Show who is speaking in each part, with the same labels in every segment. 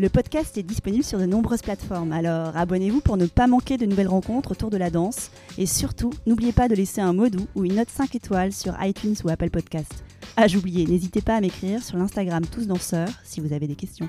Speaker 1: Le podcast est disponible sur de nombreuses plateformes, alors abonnez-vous pour ne pas manquer de nouvelles rencontres autour de la danse. Et surtout, n'oubliez pas de laisser un mot doux ou une note 5 étoiles sur iTunes ou Apple Podcast. Ah, j'oubliais, n'hésitez pas à m'écrire sur l'Instagram Tous Danseurs si vous avez des questions.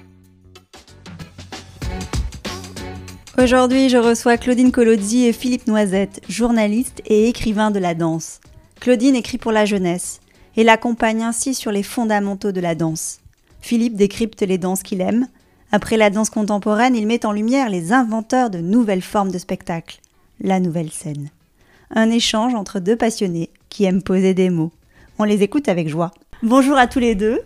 Speaker 1: Aujourd'hui, je reçois Claudine Colozzi et Philippe Noisette, journalistes et écrivains de la danse. Claudine écrit pour la jeunesse et l'accompagne ainsi sur les fondamentaux de la danse. Philippe décrypte les danses qu'il aime. Après la danse contemporaine, il met en lumière les inventeurs de nouvelles formes de spectacle, la nouvelle scène. Un échange entre deux passionnés qui aiment poser des mots. On les écoute avec joie. Bonjour à tous les deux.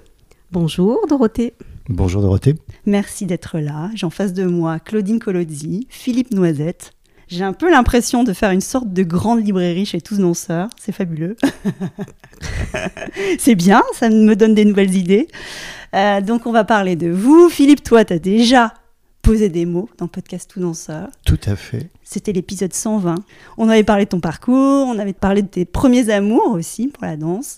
Speaker 2: Bonjour Dorothée.
Speaker 3: Bonjour Dorothée.
Speaker 1: Merci d'être là. J'en face de moi Claudine Colozzi, Philippe Noisette. J'ai un peu l'impression de faire une sorte de grande librairie chez tous nos sœurs. C'est fabuleux. c'est bien, ça me donne des nouvelles idées. Euh, donc on va parler de vous. Philippe, toi, tu as déjà posé des mots dans le podcast Tout Danseur.
Speaker 3: Tout à fait.
Speaker 1: C'était l'épisode 120. On avait parlé de ton parcours, on avait parlé de tes premiers amours aussi pour la danse.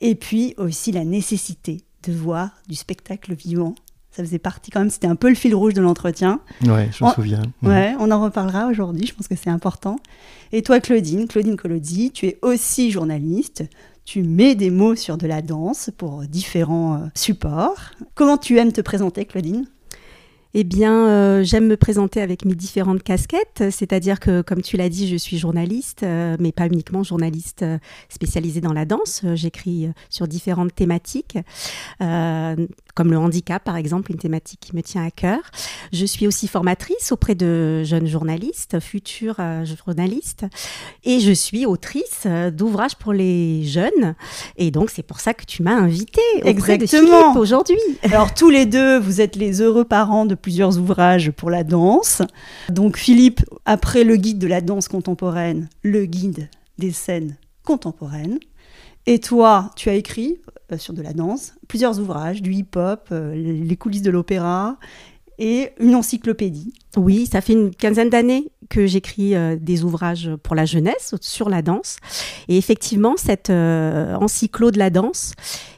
Speaker 1: Et puis aussi la nécessité de voir du spectacle vivant. Ça faisait partie quand même, c'était un peu le fil rouge de l'entretien.
Speaker 3: Ouais, je me souviens.
Speaker 1: Ouais, on en reparlera aujourd'hui, je pense que c'est important. Et toi, Claudine, Claudine Colodi, tu es aussi journaliste. Tu mets des mots sur de la danse pour différents euh, supports. Comment tu aimes te présenter, Claudine?
Speaker 2: Eh bien, euh, j'aime me présenter avec mes différentes casquettes, c'est-à-dire que, comme tu l'as dit, je suis journaliste, euh, mais pas uniquement journaliste spécialisée dans la danse. J'écris sur différentes thématiques, comme le handicap, par exemple, une thématique qui me tient à cœur. Je suis aussi formatrice auprès de jeunes journalistes, futurs journalistes, et je suis autrice d'ouvrages pour les jeunes. Et donc, c'est pour ça que tu m'as invitée auprès
Speaker 1: Exactement.
Speaker 2: de aujourd'hui.
Speaker 1: Alors, tous les deux, vous êtes les heureux parents de plusieurs ouvrages pour la danse. Donc Philippe, après le guide de la danse contemporaine, le guide des scènes contemporaines. Et toi, tu as écrit euh, sur de la danse plusieurs ouvrages, du hip-hop, euh, les coulisses de l'opéra et une encyclopédie.
Speaker 2: Oui, ça fait une quinzaine d'années que j'écris euh, des ouvrages pour la jeunesse sur la danse. Et effectivement, cette encyclo de la danse,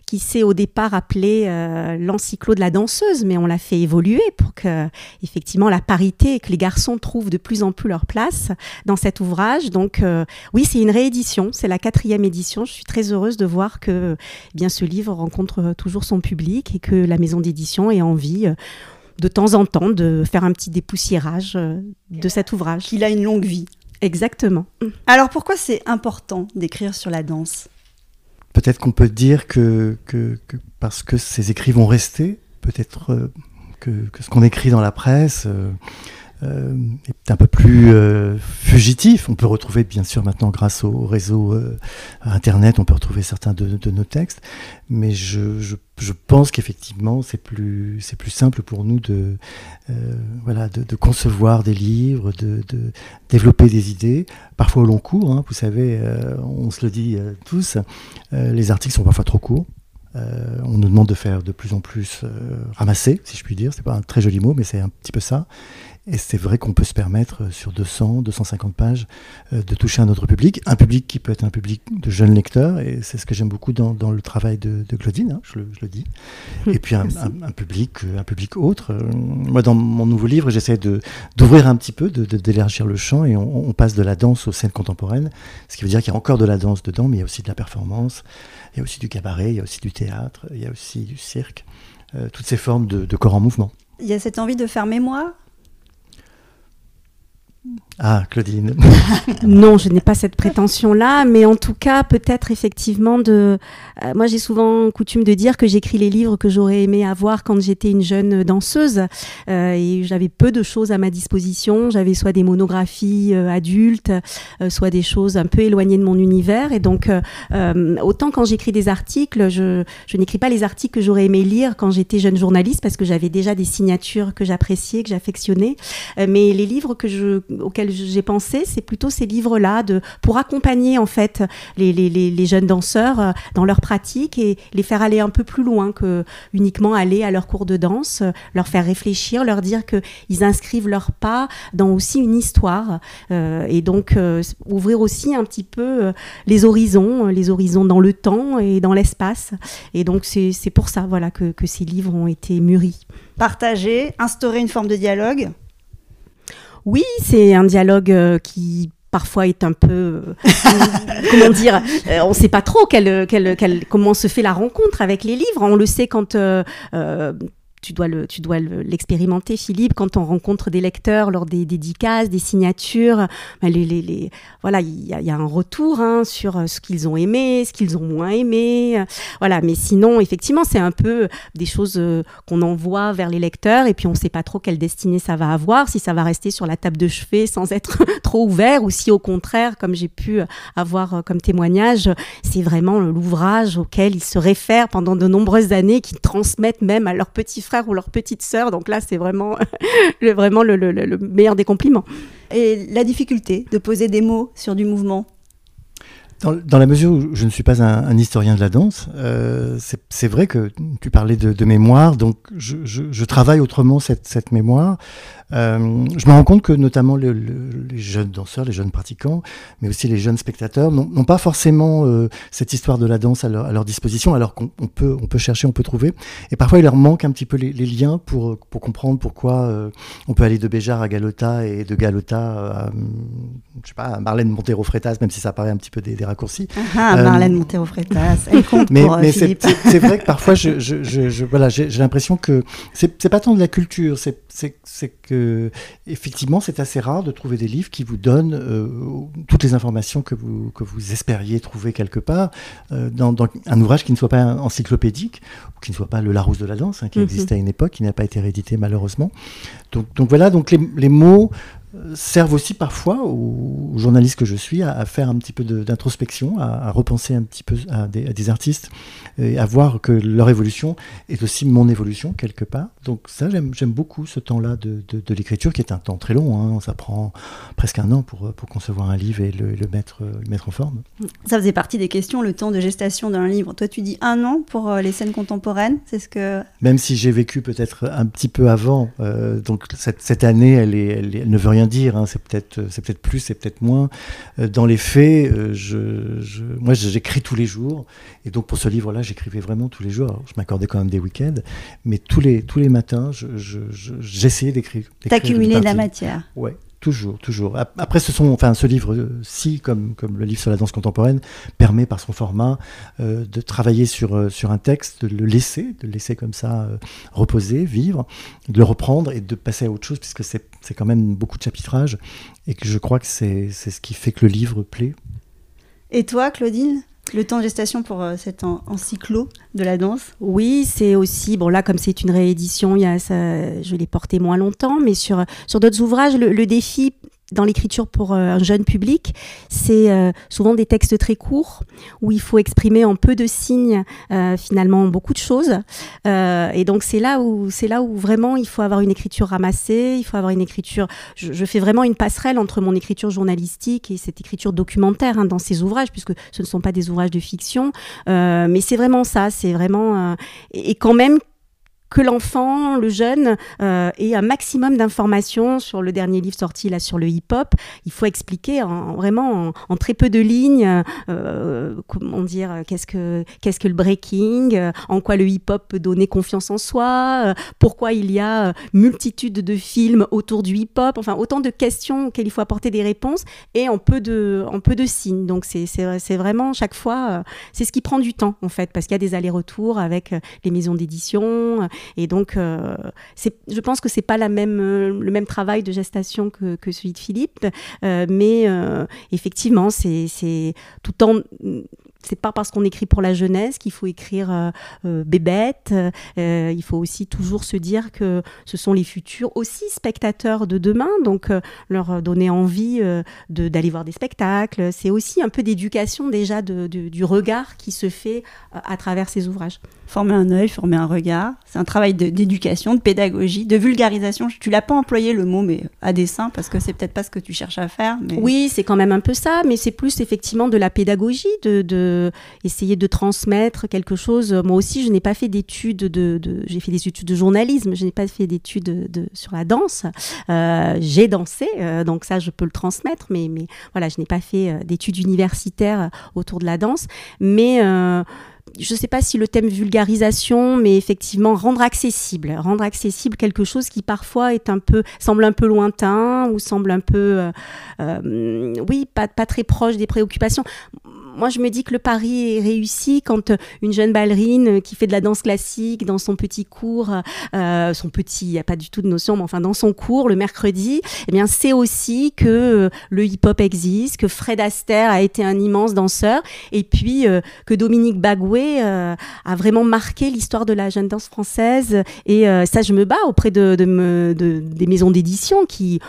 Speaker 2: qui s'est au départ appelé euh, l'encyclo de la danseuse, mais on l'a fait évoluer pour que effectivement la parité et que les garçons trouvent de plus en plus leur place dans cet ouvrage. Donc euh, oui, c'est une réédition, c'est la quatrième édition. Je suis très heureuse de voir que eh bien ce livre rencontre toujours son public et que la maison d'édition ait envie. Euh, de temps en temps, de faire un petit dépoussiérage de cet ouvrage.
Speaker 1: Qu'il a une longue vie.
Speaker 2: Exactement.
Speaker 1: Alors pourquoi c'est important d'écrire sur la danse?
Speaker 3: Peut-être qu'on peut dire que, que, parce que ces écrits vont rester, peut-être euh, que, ce qu'on écrit dans la presse euh, est un peu plus euh, fugitif. On peut retrouver, bien sûr, maintenant, grâce au réseau euh, Internet, on peut retrouver certains de, nos textes. Mais je, pense qu'effectivement, c'est plus, plus simple pour nous de, voilà, de, concevoir des livres, de, développer des idées, parfois au long cours. Hein, vous savez, on se le dit tous, les articles sont parfois trop courts. Euh, on nous demande de faire de plus en plus euh, ramasser, si je puis dire. C'est pas un très joli mot, mais c'est un petit peu ça. Et c'est vrai qu'on peut se permettre euh, sur 200, 250 pages euh, de toucher un autre public, un public qui peut être un public de jeunes lecteurs, et c'est ce que j'aime beaucoup dans, dans, le travail de, de Claudine, hein, je, le, je, le, dis. Et puis un, un, un, public, un public autre. Moi, dans mon nouveau livre, j'essaie d'ouvrir un petit peu, d'élargir le champ, et on, on, passe de la danse aux scènes contemporaines, ce qui veut dire qu'il y a encore de la danse dedans, mais il y a aussi de la performance, il y a aussi du cabaret, il y a aussi du théâtre, il y a aussi du cirque, euh, toutes ces formes de, de corps en mouvement.
Speaker 1: Il y a cette envie de faire mémoire
Speaker 3: Ah, Claudine.
Speaker 2: non, je n'ai pas cette prétention-là, mais en tout cas, peut-être effectivement de. Euh, moi, j'ai souvent coutume de dire que j'écris les livres que j'aurais aimé avoir quand j'étais une jeune danseuse, euh, et j'avais peu de choses à ma disposition. J'avais soit des monographies euh, adultes, soit des choses un peu éloignées de mon univers, et donc autant quand j'écris des articles, je, je n'écris pas les articles que j'aurais aimé lire quand j'étais jeune journaliste parce que j'avais déjà des signatures que j'appréciais, que j'affectionnais, mais les livres que je auxquels j'ai pensé, c'est plutôt ces livres-là pour accompagner en fait les, jeunes danseurs euh, dans leur pratique et les faire aller un peu plus loin que uniquement aller à leur cours de danse, leur faire réfléchir, leur dire que ils inscrivent leurs pas dans aussi une histoire euh, et donc euh, ouvrir aussi un petit peu les horizons, les horizons dans le temps et dans l'espace. Et donc c'est pour ça voilà que, que ces livres ont été mûris.
Speaker 1: Partager, instaurer une forme de dialogue
Speaker 2: oui, c'est un dialogue euh, qui parfois est un peu euh, comment dire euh, on ne sait pas trop comment se fait la rencontre avec les livres. On le sait quand tu dois le, tu dois l'expérimenter, Philippe, quand on rencontre des lecteurs lors des dédicaces, des signatures. Les, voilà, il y, a un retour hein, sur euh, ce qu'ils ont aimé, ce qu'ils ont moins aimé. Voilà, mais sinon, effectivement, c'est un peu des choses euh, qu'on envoie vers les lecteurs et puis on ne sait pas trop quelle destinée ça va avoir, si ça va rester sur la table de chevet sans être trop ouvert ou si au contraire, comme j'ai pu avoir euh, comme témoignage, c'est vraiment l'ouvrage auquel ils se réfèrent pendant de nombreuses années, qu'ils transmettent même à leurs petits frères ou leur petite sœur. Donc là, c'est vraiment, le, vraiment le, meilleur des compliments.
Speaker 1: Et la difficulté de poser des mots sur du mouvement
Speaker 3: dans, la mesure où je ne suis pas un, historien de la danse, euh, c'est vrai que tu parlais de, mémoire, donc je, travaille autrement cette, cette mémoire. Euh, je me rends compte que notamment les jeunes danseurs, les jeunes pratiquants, mais aussi les jeunes spectateurs n'ont pas forcément euh, cette histoire de la danse à leur, disposition, alors qu'on peut, on peut chercher, on peut trouver. Et parfois, il leur manque un petit peu les, liens pour, pour comprendre pourquoi euh, on peut aller de Béjar à Galota et de Galota à, je sais pas, à Marlène Montero-Frétas, même si ça paraît un petit peu des, raccourcis.
Speaker 1: Ah, ah Marlène Montero-Frétas, elle compte
Speaker 3: mais,
Speaker 1: pour
Speaker 3: mais c'est vrai que parfois, je, je, je, voilà, j'ai l'impression que c'est pas tant de la culture, c'est que effectivement, c'est assez rare de trouver des livres qui vous donnent euh, toutes les informations que vous, que vous espériez trouver quelque part euh, dans, un ouvrage qui ne soit pas encyclopédique, ou qui ne soit pas le Larousse de la danse, hein, qui mhm. existait à une époque, qui n'a pas été réédité malheureusement. Donc, donc voilà, donc les, les mots servent aussi parfois aux, journalistes que je suis à, faire un petit peu d'introspection, à, repenser un petit peu à des, artistes et à voir que leur évolution est aussi mon évolution quelque part. Donc ça, j'aime beaucoup ce temps-là de, l'écriture qui est un temps très long. Hein. Ça prend presque un an pour, pour concevoir un livre et le, mettre, le mettre en forme.
Speaker 1: Ça faisait partie des questions, le temps de gestation d'un livre. Toi, tu dis un an pour euh, les scènes contemporaines, c'est ce que...
Speaker 3: Même si j'ai vécu peut-être un petit peu avant, euh, donc cette, cette année, elle, est, elle ne veut rien dire, hein, c'est peut-être c'est peut-être plus, c'est peut-être moins. Euh, dans les faits, euh, je, je, moi j'écris tous les jours, et donc pour ce livre-là, j'écrivais vraiment tous les jours. je m'accordais quand même des week-ends, mais tous les tous les matins, j'essayais d'écrire.
Speaker 1: D'accumuler de la matière.
Speaker 3: Ouais. Toujours, toujours. Après, ce sont, enfin, ce livre-ci, comme, comme le livre sur la danse contemporaine, permet par son format euh, de travailler sur, euh, sur un texte, de le laisser, de le laisser comme ça euh, reposer, vivre, de le reprendre et de passer à autre chose, puisque c'est quand même beaucoup de chapitrage, et que je crois que c'est ce qui fait que le livre plaît.
Speaker 1: Et toi, Claudine? Le temps de gestation pour euh, cet encyclo de la danse.
Speaker 2: Oui, c'est aussi, bon là comme c'est une réédition, il y a je l'ai porté moins longtemps, mais sur d'autres ouvrages, le défi dans l'écriture pour euh, un jeune public, c'est euh, souvent des textes très courts où il faut exprimer en peu de signes euh, finalement beaucoup de choses. et donc c'est là où c'est là où vraiment il faut avoir une écriture ramassée, il faut avoir une écriture. Je, fais vraiment une passerelle entre mon écriture journalistique et cette écriture documentaire hein, dans ces ouvrages, puisque ce ne sont pas des ouvrages de fiction, mais c'est vraiment ça. C'est vraiment et, et quand même que l'enfant, le jeune, euh, ait un maximum d'informations sur le dernier livre sorti là sur le hip-hop. Il faut expliquer en, vraiment en, très peu de lignes euh, comment dire qu'est-ce que le breaking, euh, en quoi le hip-hop peut donner confiance en soi, pourquoi il y a multitude de films autour du hip-hop. Enfin autant de questions auxquelles il faut apporter des réponses et en peu de signes. Donc c'est vraiment chaque fois c'est ce qui prend du temps en fait parce qu'il y a des allers-retours avec les maisons d'édition Et donc, je pense que c'est pas même, le même travail de gestation que, que celui de Philippe, mais effectivement, c'est tout en c'est pas parce qu'on écrit pour la jeunesse qu'il faut écrire euh, euh, bébête. Euh, il faut aussi toujours se dire que ce sont les futurs aussi spectateurs de demain, donc leur donner envie d'aller voir des spectacles. C'est aussi un peu d'éducation déjà du regard qui se fait à travers ces ouvrages.
Speaker 1: Former un œil, former un regard, c'est un travail d'éducation, de, pédagogie, de vulgarisation. Tu l'as pas employé le mot, mais à dessein, parce que c'est peut-être pas ce que tu cherches à faire. Mais...
Speaker 2: Oui, c'est quand même un peu ça, mais c'est plus effectivement de la pédagogie, de essayer de transmettre quelque chose. Moi aussi, je n'ai pas fait d'études de, j'ai fait des études de journalisme, je n'ai pas fait d'études de, sur la danse. Euh, j'ai dansé, euh, donc ça, je peux le transmettre, mais, voilà, je n'ai pas fait euh, d'études universitaires autour de la danse. Mais je ne sais pas si le thème vulgarisation, mais effectivement rendre accessible, rendre accessible quelque chose qui parfois est un peu semble un peu lointain ou semble un peu, oui, pas très proche des préoccupations moi, je me dis que le pari est réussi quand euh, une jeune ballerine euh, qui fait de la danse classique dans son petit cours, euh, son petit, il n'y a pas du tout de notion, mais enfin dans son cours le mercredi, eh bien, c'est aussi que le hip-hop existe, que Fred Astaire a été un immense danseur, et puis que Dominique Bagoué a vraiment marqué l'histoire de la jeune danse française. Et ça, je me bats auprès de, de des maisons d'édition qui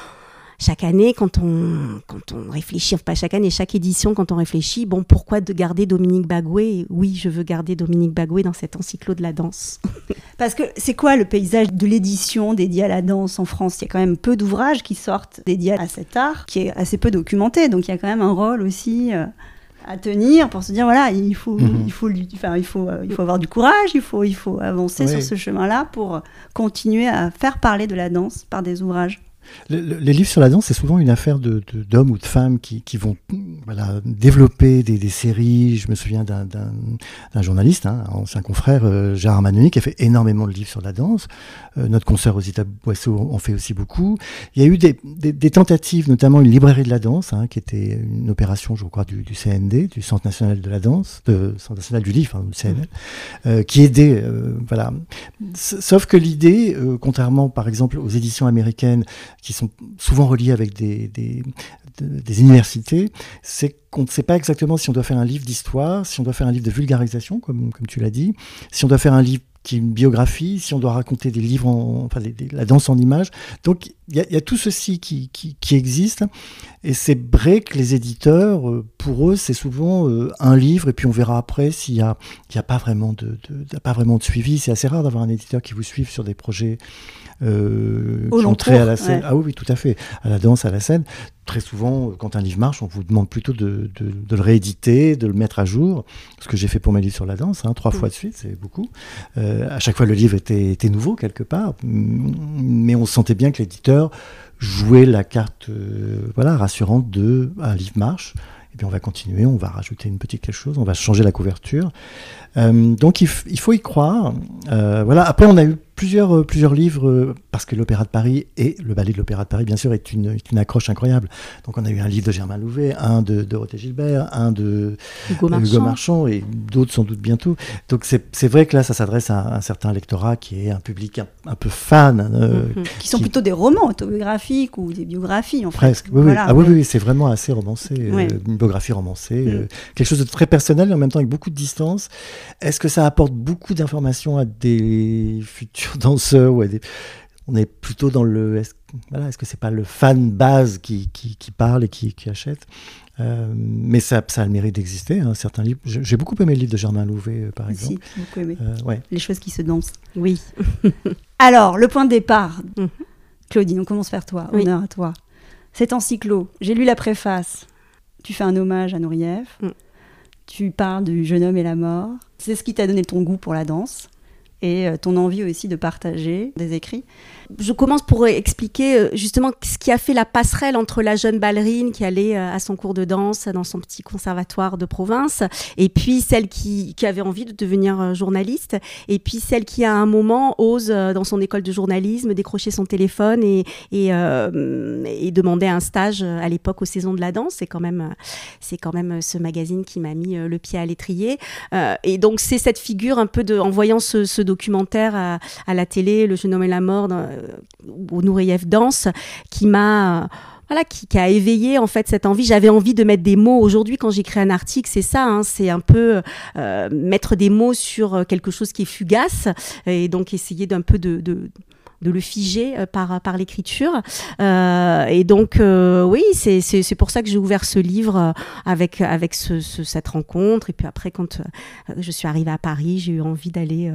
Speaker 2: chaque année, quand on, quand on réfléchit, enfin pas chaque année, chaque édition, quand on réfléchit, bon, pourquoi de garder Dominique Bagoué? Oui, je veux garder Dominique Bagoué dans cet encyclo de la danse.
Speaker 1: Parce que c'est quoi le paysage de l'édition dédiée à la danse en France? Il y a quand même peu d'ouvrages qui sortent dédiés à cet art, qui est assez peu documenté, donc il y a quand même un rôle aussi. Euh, à tenir pour se dire voilà il faut mhm. il faut enfin il faut euh, il faut avoir du courage il faut il faut avancer sur ce chemin là pour continuer à faire parler de la danse par des ouvrages
Speaker 3: les livres sur la danse, c'est souvent une affaire d'hommes de, d'hommes ou de femmes qui, qui vont voilà, développer des, des, séries. Je me souviens d'un journaliste, hein, un ancien confrère, euh, Gérard Manoni, qui a fait énormément de livres sur la danse. Euh, notre concert aux Boisseau en fait aussi beaucoup. Il y a eu des, des, des tentatives, notamment une librairie de la danse, hein, qui était une opération, je crois, du, du, CND, du Centre national de la danse, de Centre national du livre, hein, du CNL, euh, qui aidait. Euh, voilà. Sauf que l'idée, contrairement par exemple aux éditions américaines, qui sont souvent reliées avec des, des, universités, c'est qu'on ne sait pas exactement si on doit faire un livre d'histoire, si on doit faire un livre de vulgarisation, comme, comme tu l'as dit, si on doit faire un livre qui est une biographie, si on doit raconter des livres, en, enfin la danse en images. Donc il y, a tout ceci qui, qui, existe. Et c'est vrai que les éditeurs, euh, pour eux, c'est souvent euh, un livre et puis on verra après s'il n'y a, a, pas vraiment de, pas vraiment de suivi. C'est assez rare d'avoir un éditeur qui vous suive sur des projets
Speaker 1: euh, qui à
Speaker 3: la scène. Ah oui, tout à fait, à la danse, à la scène. Très souvent, quand un livre marche, on vous demande plutôt de, de, le rééditer, de le mettre à jour. Ce que j'ai fait pour mes livres sur la danse, hein, trois fois de suite, c'est beaucoup. Euh, à chaque fois, le livre était, était, nouveau quelque part, mais on sentait bien que l'éditeur jouait la carte euh, voilà, rassurante de un livre marche. Et puis on va continuer, on va rajouter une petite quelque chose, on va changer la couverture. Euh, donc il, il, faut y croire. Euh, voilà. Après, on a eu plusieurs, euh, plusieurs livres, parce que l'Opéra de Paris et le ballet de l'Opéra de Paris, bien sûr, est une, est une accroche incroyable. Donc on a eu un livre de Germain Louvet, un de Dorothée Gilbert, un de
Speaker 2: Hugo Marchand,
Speaker 3: Marchand et d'autres sans doute bientôt. Donc c'est vrai que là, ça s'adresse à un certain lectorat qui est un public un, peu fan.
Speaker 1: Euh, mhm. Qui sont plutôt des romans autobiographiques ou des biographies, en
Speaker 3: fait. Presque, oui, oui. Ah, oui, oui, c'est vraiment assez romancé, une biographie romancée. Mhm. quelque chose de très personnel et en même temps avec beaucoup de distance. Est-ce que ça apporte beaucoup d'informations à des futurs danseurs ou on est plutôt dans le est-ce voilà, est-ce que c'est pas le fan base qui, qui, parle et qui, qui achète euh, mais ça, ça a le mérite d'exister. Hein, certains livres. J'ai beaucoup aimé le livre de Germain Louvet, euh, par exemple.
Speaker 1: Si, beaucoup aimé. Euh,
Speaker 3: ouais.
Speaker 1: Les choses qui se dansent.
Speaker 2: Oui.
Speaker 1: Alors, le point de départ. Mhm. Claudine, on commence par toi. Honneur à toi. C'est encyclo. J'ai lu la préface. Tu fais un hommage à Nourieff. Mm. Tu parles du jeune homme et la mort. C'est ce qui t'a donné ton goût pour la danse et euh, ton envie aussi de partager des écrits.
Speaker 2: Je commence pour expliquer euh, justement ce qui a fait la passerelle entre la jeune ballerine qui allait euh, à son cours de danse dans son petit conservatoire de province et puis celle qui, avait envie de devenir journaliste et puis celle qui à un moment ose dans son école de journalisme décrocher son téléphone et, et, demander un stage à l'époque aux saisons de la danse. C'est quand même, quand même ce magazine qui m'a mis le pied à l'étrier. et donc c'est cette figure un peu de, en voyant ce, ce documentaire à, la télé, Le jeune homme et la mort, où Nouriev danse, qui m'a voilà, qui, a éveillé en fait cette envie. J'avais envie de mettre des mots. Aujourd'hui, quand j'écris un article, c'est ça, hein, c'est un peu euh, mettre des mots sur quelque chose qui est fugace et donc essayer d'un peu de le figer euh, par, par l'écriture. Euh, et donc, euh, oui, c'est pour ça que j'ai ouvert ce livre avec, avec ce, cette rencontre. Et puis après, quand je suis arrivée à Paris, j'ai eu envie d'aller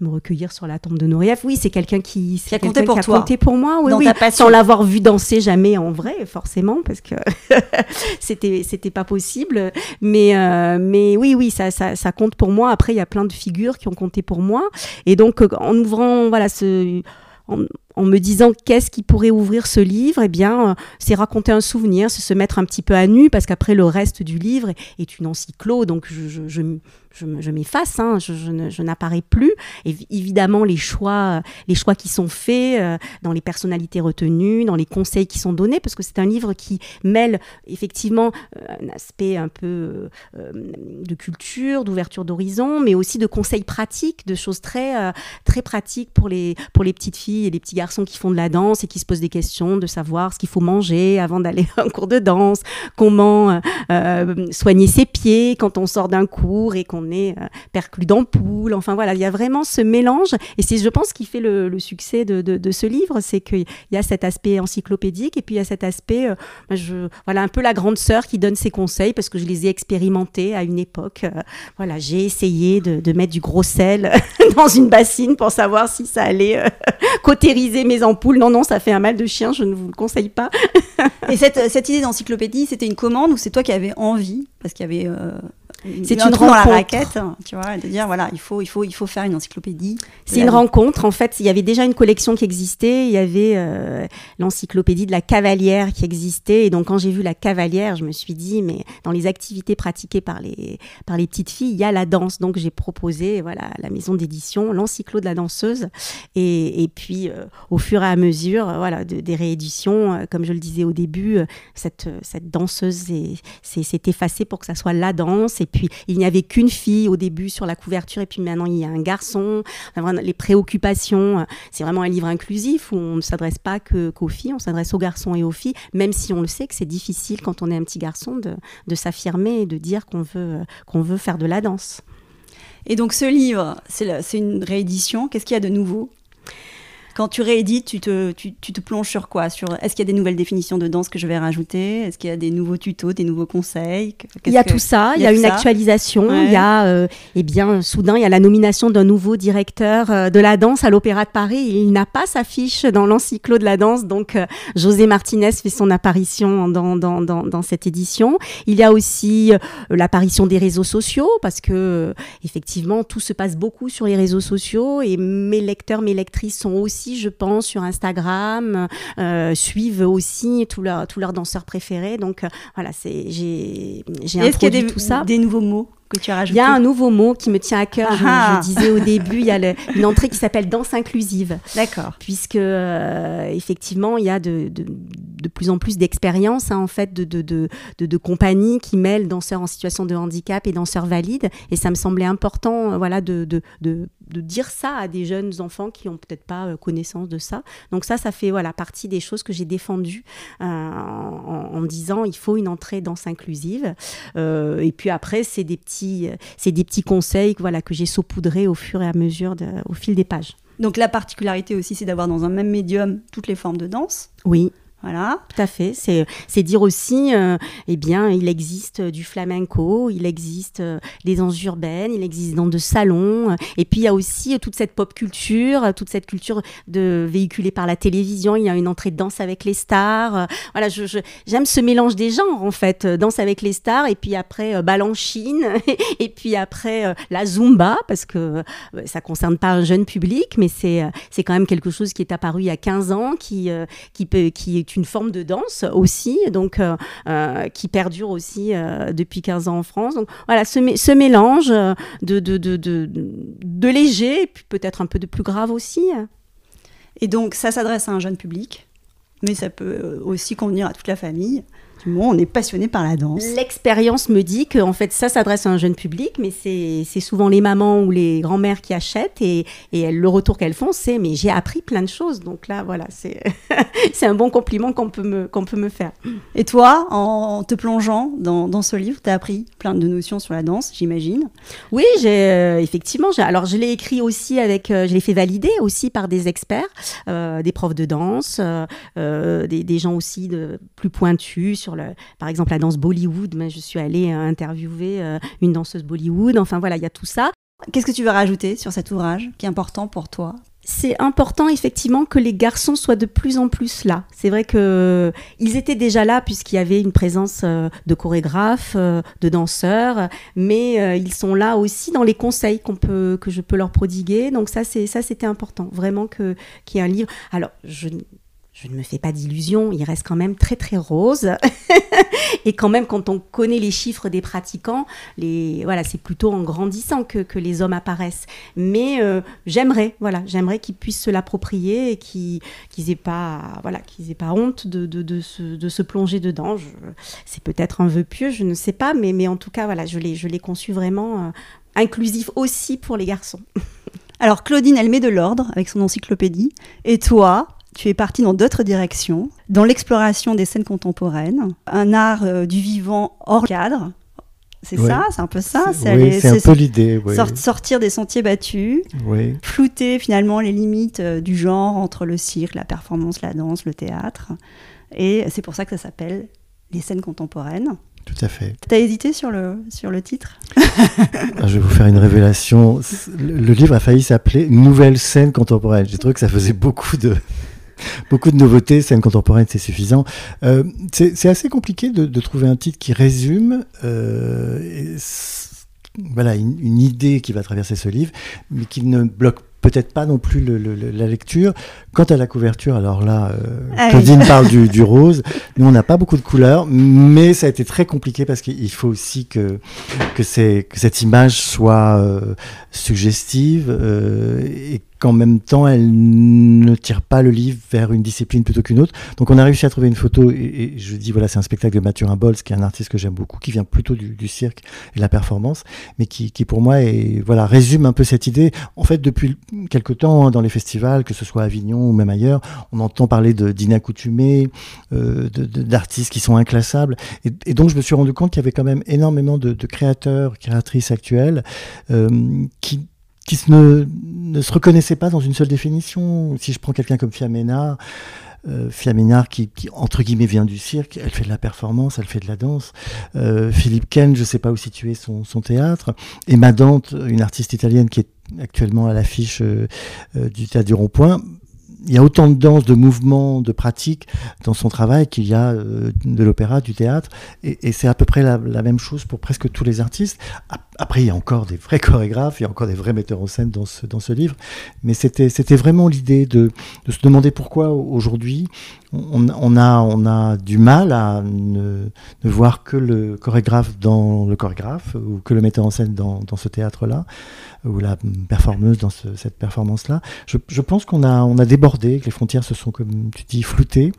Speaker 2: me recueillir sur la tombe de Nourieff. Oui, c'est quelqu'un qui,
Speaker 1: qui a compté pour
Speaker 2: toi. compté pour moi, oui, oui. sans l'avoir vu danser jamais en vrai, forcément, parce que c'était c'était pas possible. Mais mais oui, oui, ça, ça, ça compte pour moi. Après, il y a plein de figures qui ont compté pour moi. Et donc, en ouvrant voilà ce om, en, me disant qu'est-ce qui pourrait ouvrir ce livre, eh bien, euh, c'est raconter un souvenir, c'est se mettre un petit peu à nu, parce qu'après, le reste du livre est une encyclo, donc je, m'efface, hein, je, n'apparais plus. Et évidemment, les choix, les choix qui sont faits euh, dans les personnalités retenues, dans les conseils qui sont donnés, parce que c'est un livre qui mêle effectivement euh, un aspect un peu euh, de culture, d'ouverture d'horizon, mais aussi de conseils pratiques, de choses très, très pratiques pour les, pour les petites filles et les petits garçons qui font de la danse et qui se posent des questions de savoir ce qu'il faut manger avant d'aller à un cours de danse, comment soigner ses pieds quand on sort d'un cours et qu'on est euh, perclus d'ampoule. Enfin voilà, il y a vraiment ce mélange. Et c'est, je pense, qui fait le, succès de, ce livre, c'est qu'il y a cet aspect encyclopédique et puis il y a cet aspect, euh, je, voilà, un peu la grande sœur qui donne ses conseils parce que je les ai expérimentés à une époque. Euh, voilà, j'ai essayé de, mettre du gros sel dans une bassine pour savoir si ça allait cautériser mes ampoules. Non, non, ça fait un mal de chien, je ne vous le conseille pas.
Speaker 1: et cette, cette idée d'encyclopédie, c'était une commande ou c'est toi qui avais envie Parce qu'il y avait
Speaker 2: c'est une rencontre dans la
Speaker 1: raquette, tu vois, de dire voilà, il faut, il faut, il faut faire une encyclopédie.
Speaker 2: C'est une rencontre. En fait, il y avait déjà une collection qui existait. Il y avait euh, l'encyclopédie de la cavalière qui existait. Et donc, quand j'ai vu la cavalière, je me suis dit, mais dans les activités pratiquées par les par les petites filles, il y a la danse. Donc, j'ai proposé, voilà, la maison d'édition, l'encyclo de la danseuse. Et, et puis, euh, au fur et à mesure, euh, voilà, des rééditions, comme je le disais au début, cette cette danseuse s'est effacée pour que ça soit la danse. Et puis, il n'y avait qu'une fille au début sur la couverture, et puis maintenant, il y a un garçon. les préoccupations, euh, c'est vraiment un livre inclusif où on ne s'adresse pas qu'aux filles, on s'adresse aux garçons et aux filles, même si on le sait que c'est difficile quand on est un petit garçon de, s'affirmer et de dire qu'on veut, euh, qu'on veut faire de la danse.
Speaker 1: Et donc ce livre, c'est une réédition. Qu'est-ce qu'il y a de nouveau? Quand tu réédites, tu te, tu, te plonges sur quoi? Sur, Est-ce qu'il y a des nouvelles définitions de danse que je vais rajouter? Est-ce qu'il y a des nouveaux tutos, des nouveaux conseils?
Speaker 2: Il y a tout ça, il y a, une actualisation, il y a, euh, eh bien, soudain, il y a la nomination d'un nouveau directeur euh, de la danse à l'Opéra de Paris. Il n'a pas sa fiche dans l'encyclo de la danse, donc euh, José Martinez fait son apparition dans, dans, dans, dans cette édition. Il y a aussi l'apparition des réseaux sociaux, parce que, effectivement, tout se passe beaucoup sur les réseaux sociaux et mes lecteurs, mes lectrices sont aussi je pense, sur Instagram, euh, suivent aussi tous leurs tous leurs danseurs préférés. Donc euh, voilà, c'est j'ai j'ai introduit tout ça.
Speaker 1: Des nouveaux mots que tu as rajoutés
Speaker 2: Il y a un nouveau mot qui me tient à cœur. Je, ah. disais au début, il y a une entrée qui s'appelle danse inclusive.
Speaker 1: D'accord.
Speaker 2: Puisque euh, effectivement, il y a de, de, de plus en plus d'expériences hein, en fait de, de, de, de, compagnies qui mêlent danseurs en situation de handicap et danseurs valides. Et ça me semblait important, voilà, de, de, de de dire ça à des jeunes enfants qui ont peut-être pas euh, connaissance de ça. Donc ça, ça fait voilà partie des choses que j'ai défendues euh, en, disant il faut une entrée danse inclusive. Euh, et puis après, c'est des petits, c'est des petits conseils voilà que j'ai saupoudrés au fur et à mesure au fil des pages.
Speaker 1: Donc la particularité aussi, c'est d'avoir dans un même médium toutes les formes de danse.
Speaker 2: Oui.
Speaker 1: Voilà.
Speaker 2: Tout à fait. C'est dire aussi, euh, eh bien, il existe du flamenco, il existe euh, des danses urbaines, il existe dans de salons. et puis, il y a aussi toute cette pop culture, toute cette culture de, véhiculée par la télévision. Il y a une entrée de danse avec les stars. voilà, j'aime je, ce mélange des genres, en fait. Danse avec les stars, et puis après, euh, Balanchine, et puis après, la Zumba, parce que ça concerne pas un jeune public, mais c'est quand même quelque chose qui est apparu il y a 15 ans, qui, qui, peut, qui une forme de danse aussi, donc euh, euh, qui perdure aussi euh, depuis 15 ans en France. Donc voilà, ce, ce mélange de, de, de, de, léger et puis peut-être un peu de plus grave aussi.
Speaker 1: Et donc ça s'adresse à un jeune public, mais ça peut aussi convenir à toute la famille. Effectivement, on est passionné par la danse.
Speaker 2: L'expérience me dit que en fait, ça s'adresse à un jeune public, mais c'est souvent les mamans ou les grands-mères qui achètent et, et le retour qu'elles font, c'est mais j'ai appris plein de choses. Donc là, voilà, c'est un bon compliment qu'on peut, me, peut me faire.
Speaker 1: Et toi, en te plongeant dans, dans ce livre, tu as appris plein de notions sur la danse, j'imagine
Speaker 2: Oui, j'ai euh, effectivement. Alors, je l'ai écrit aussi avec, euh, je l'ai fait valider aussi par des experts, euh, des profs de danse, des, des, gens aussi de, plus pointus sur, le, par exemple, la danse Bollywood. Mais je suis allée interviewer une danseuse Bollywood. Enfin, voilà, il y a tout ça.
Speaker 1: Qu'est-ce que tu veux rajouter sur cet ouvrage qui est important pour toi?
Speaker 2: C'est important effectivement que les garçons soient de plus en plus là. C'est vrai que ils étaient déjà là puisqu'il y avait une présence euh, de chorégraphes, euh, de danseurs, mais euh, ils sont là aussi dans les conseils qu'on peut que je peux leur prodiguer. Donc ça c'est ça c'était important vraiment que qu'il y ait un livre. Alors je je ne me fais pas d'illusions, il reste quand même très très rose. et quand même, quand on connaît les chiffres des pratiquants, les, voilà, c'est plutôt en grandissant que, que, les hommes apparaissent. Mais euh, j'aimerais, voilà, j'aimerais qu'ils puissent se l'approprier et qu'ils n'aient pas, voilà, qu'ils aient pas honte de, de, de, se, de se plonger dedans. C'est peut-être un vœu pieux, je ne sais pas, mais, mais en tout cas, voilà, je l'ai, je l'ai conçu vraiment euh, inclusif aussi pour les garçons.
Speaker 1: Alors Claudine, elle met de l'ordre avec son encyclopédie. Et toi, tu es parti dans d'autres directions, dans l'exploration des scènes contemporaines, un art euh, du vivant hors cadre. C'est ça, c'est un peu ça.
Speaker 3: C'est un peu l'idée.
Speaker 1: sortir des sentiers battus, flouter finalement les limites euh, du genre entre le cirque, la performance, la danse, le théâtre. Et c'est pour ça que ça s'appelle les scènes contemporaines.
Speaker 3: Tout à fait.
Speaker 1: T'as hésité sur le, sur le titre?
Speaker 3: Je vais vous faire une révélation. Le livre a failli s'appeler Nouvelle scène contemporaine. J'ai trouvé que ça faisait beaucoup de, beaucoup de nouveautés, scène contemporaine, c'est suffisant. Euh, c'est assez compliqué de, trouver un titre qui résume euh, voilà, une, idée qui va traverser ce livre, mais qui ne bloque peut-être pas non plus la lecture. Quant à la couverture, alors là, euh, ah Claudine parle du, du, rose. Nous, on n'a pas beaucoup de couleurs, mais ça a été très compliqué parce qu'il faut aussi que, que, que cette image soit euh, suggestive euh, et qu'en même temps, elle ne tire pas le livre vers une discipline plutôt qu'une autre. Donc on a réussi à trouver une photo, et, je dis, voilà, c'est un spectacle de Mathurin Bols, qui est un artiste que j'aime beaucoup, qui vient plutôt du, du, cirque et de la performance, mais qui, qui pour moi est, voilà, résume un peu cette idée. En fait, depuis quelque temps, hein, dans les festivals, que ce soit à Avignon ou même ailleurs, on entend parler d'inaccoutumés, euh, d'artistes qui sont inclassables. Et, donc je me suis rendu compte qu'il y avait quand même énormément de, de créateurs, créatrices actuelles, euh, qui ne, ne, se reconnaissaient pas dans une seule définition. Si je prends quelqu'un comme Fiamena, euh, Fiamena qui, entre guillemets vient du cirque, elle fait de la performance, elle fait de la danse. Euh, Philippe Ken, je sais pas où situer son, son théâtre. Et Dante, une artiste italienne qui est actuellement à l'affiche euh du théâtre du Rond-Point, il y a autant de danse, de mouvements, de pratiques dans son travail qu'il y a euh, de l'opéra, du théâtre. Et, c'est à peu près la, même chose pour presque tous les artistes. Après, il y a encore des vrais chorégraphes, il y a encore des vrais metteurs en scène dans ce, dans ce livre. Mais c'était, c'était vraiment l'idée de, de se demander pourquoi aujourd'hui on, on, a, on a du mal à ne, ne, voir que le chorégraphe dans le chorégraphe ou que le metteur en scène dans, dans ce théâtre-là ou la performeuse dans ce, cette performance-là. Je, je, pense qu'on a, on a débordé, que les frontières se sont, comme tu dis, floutées,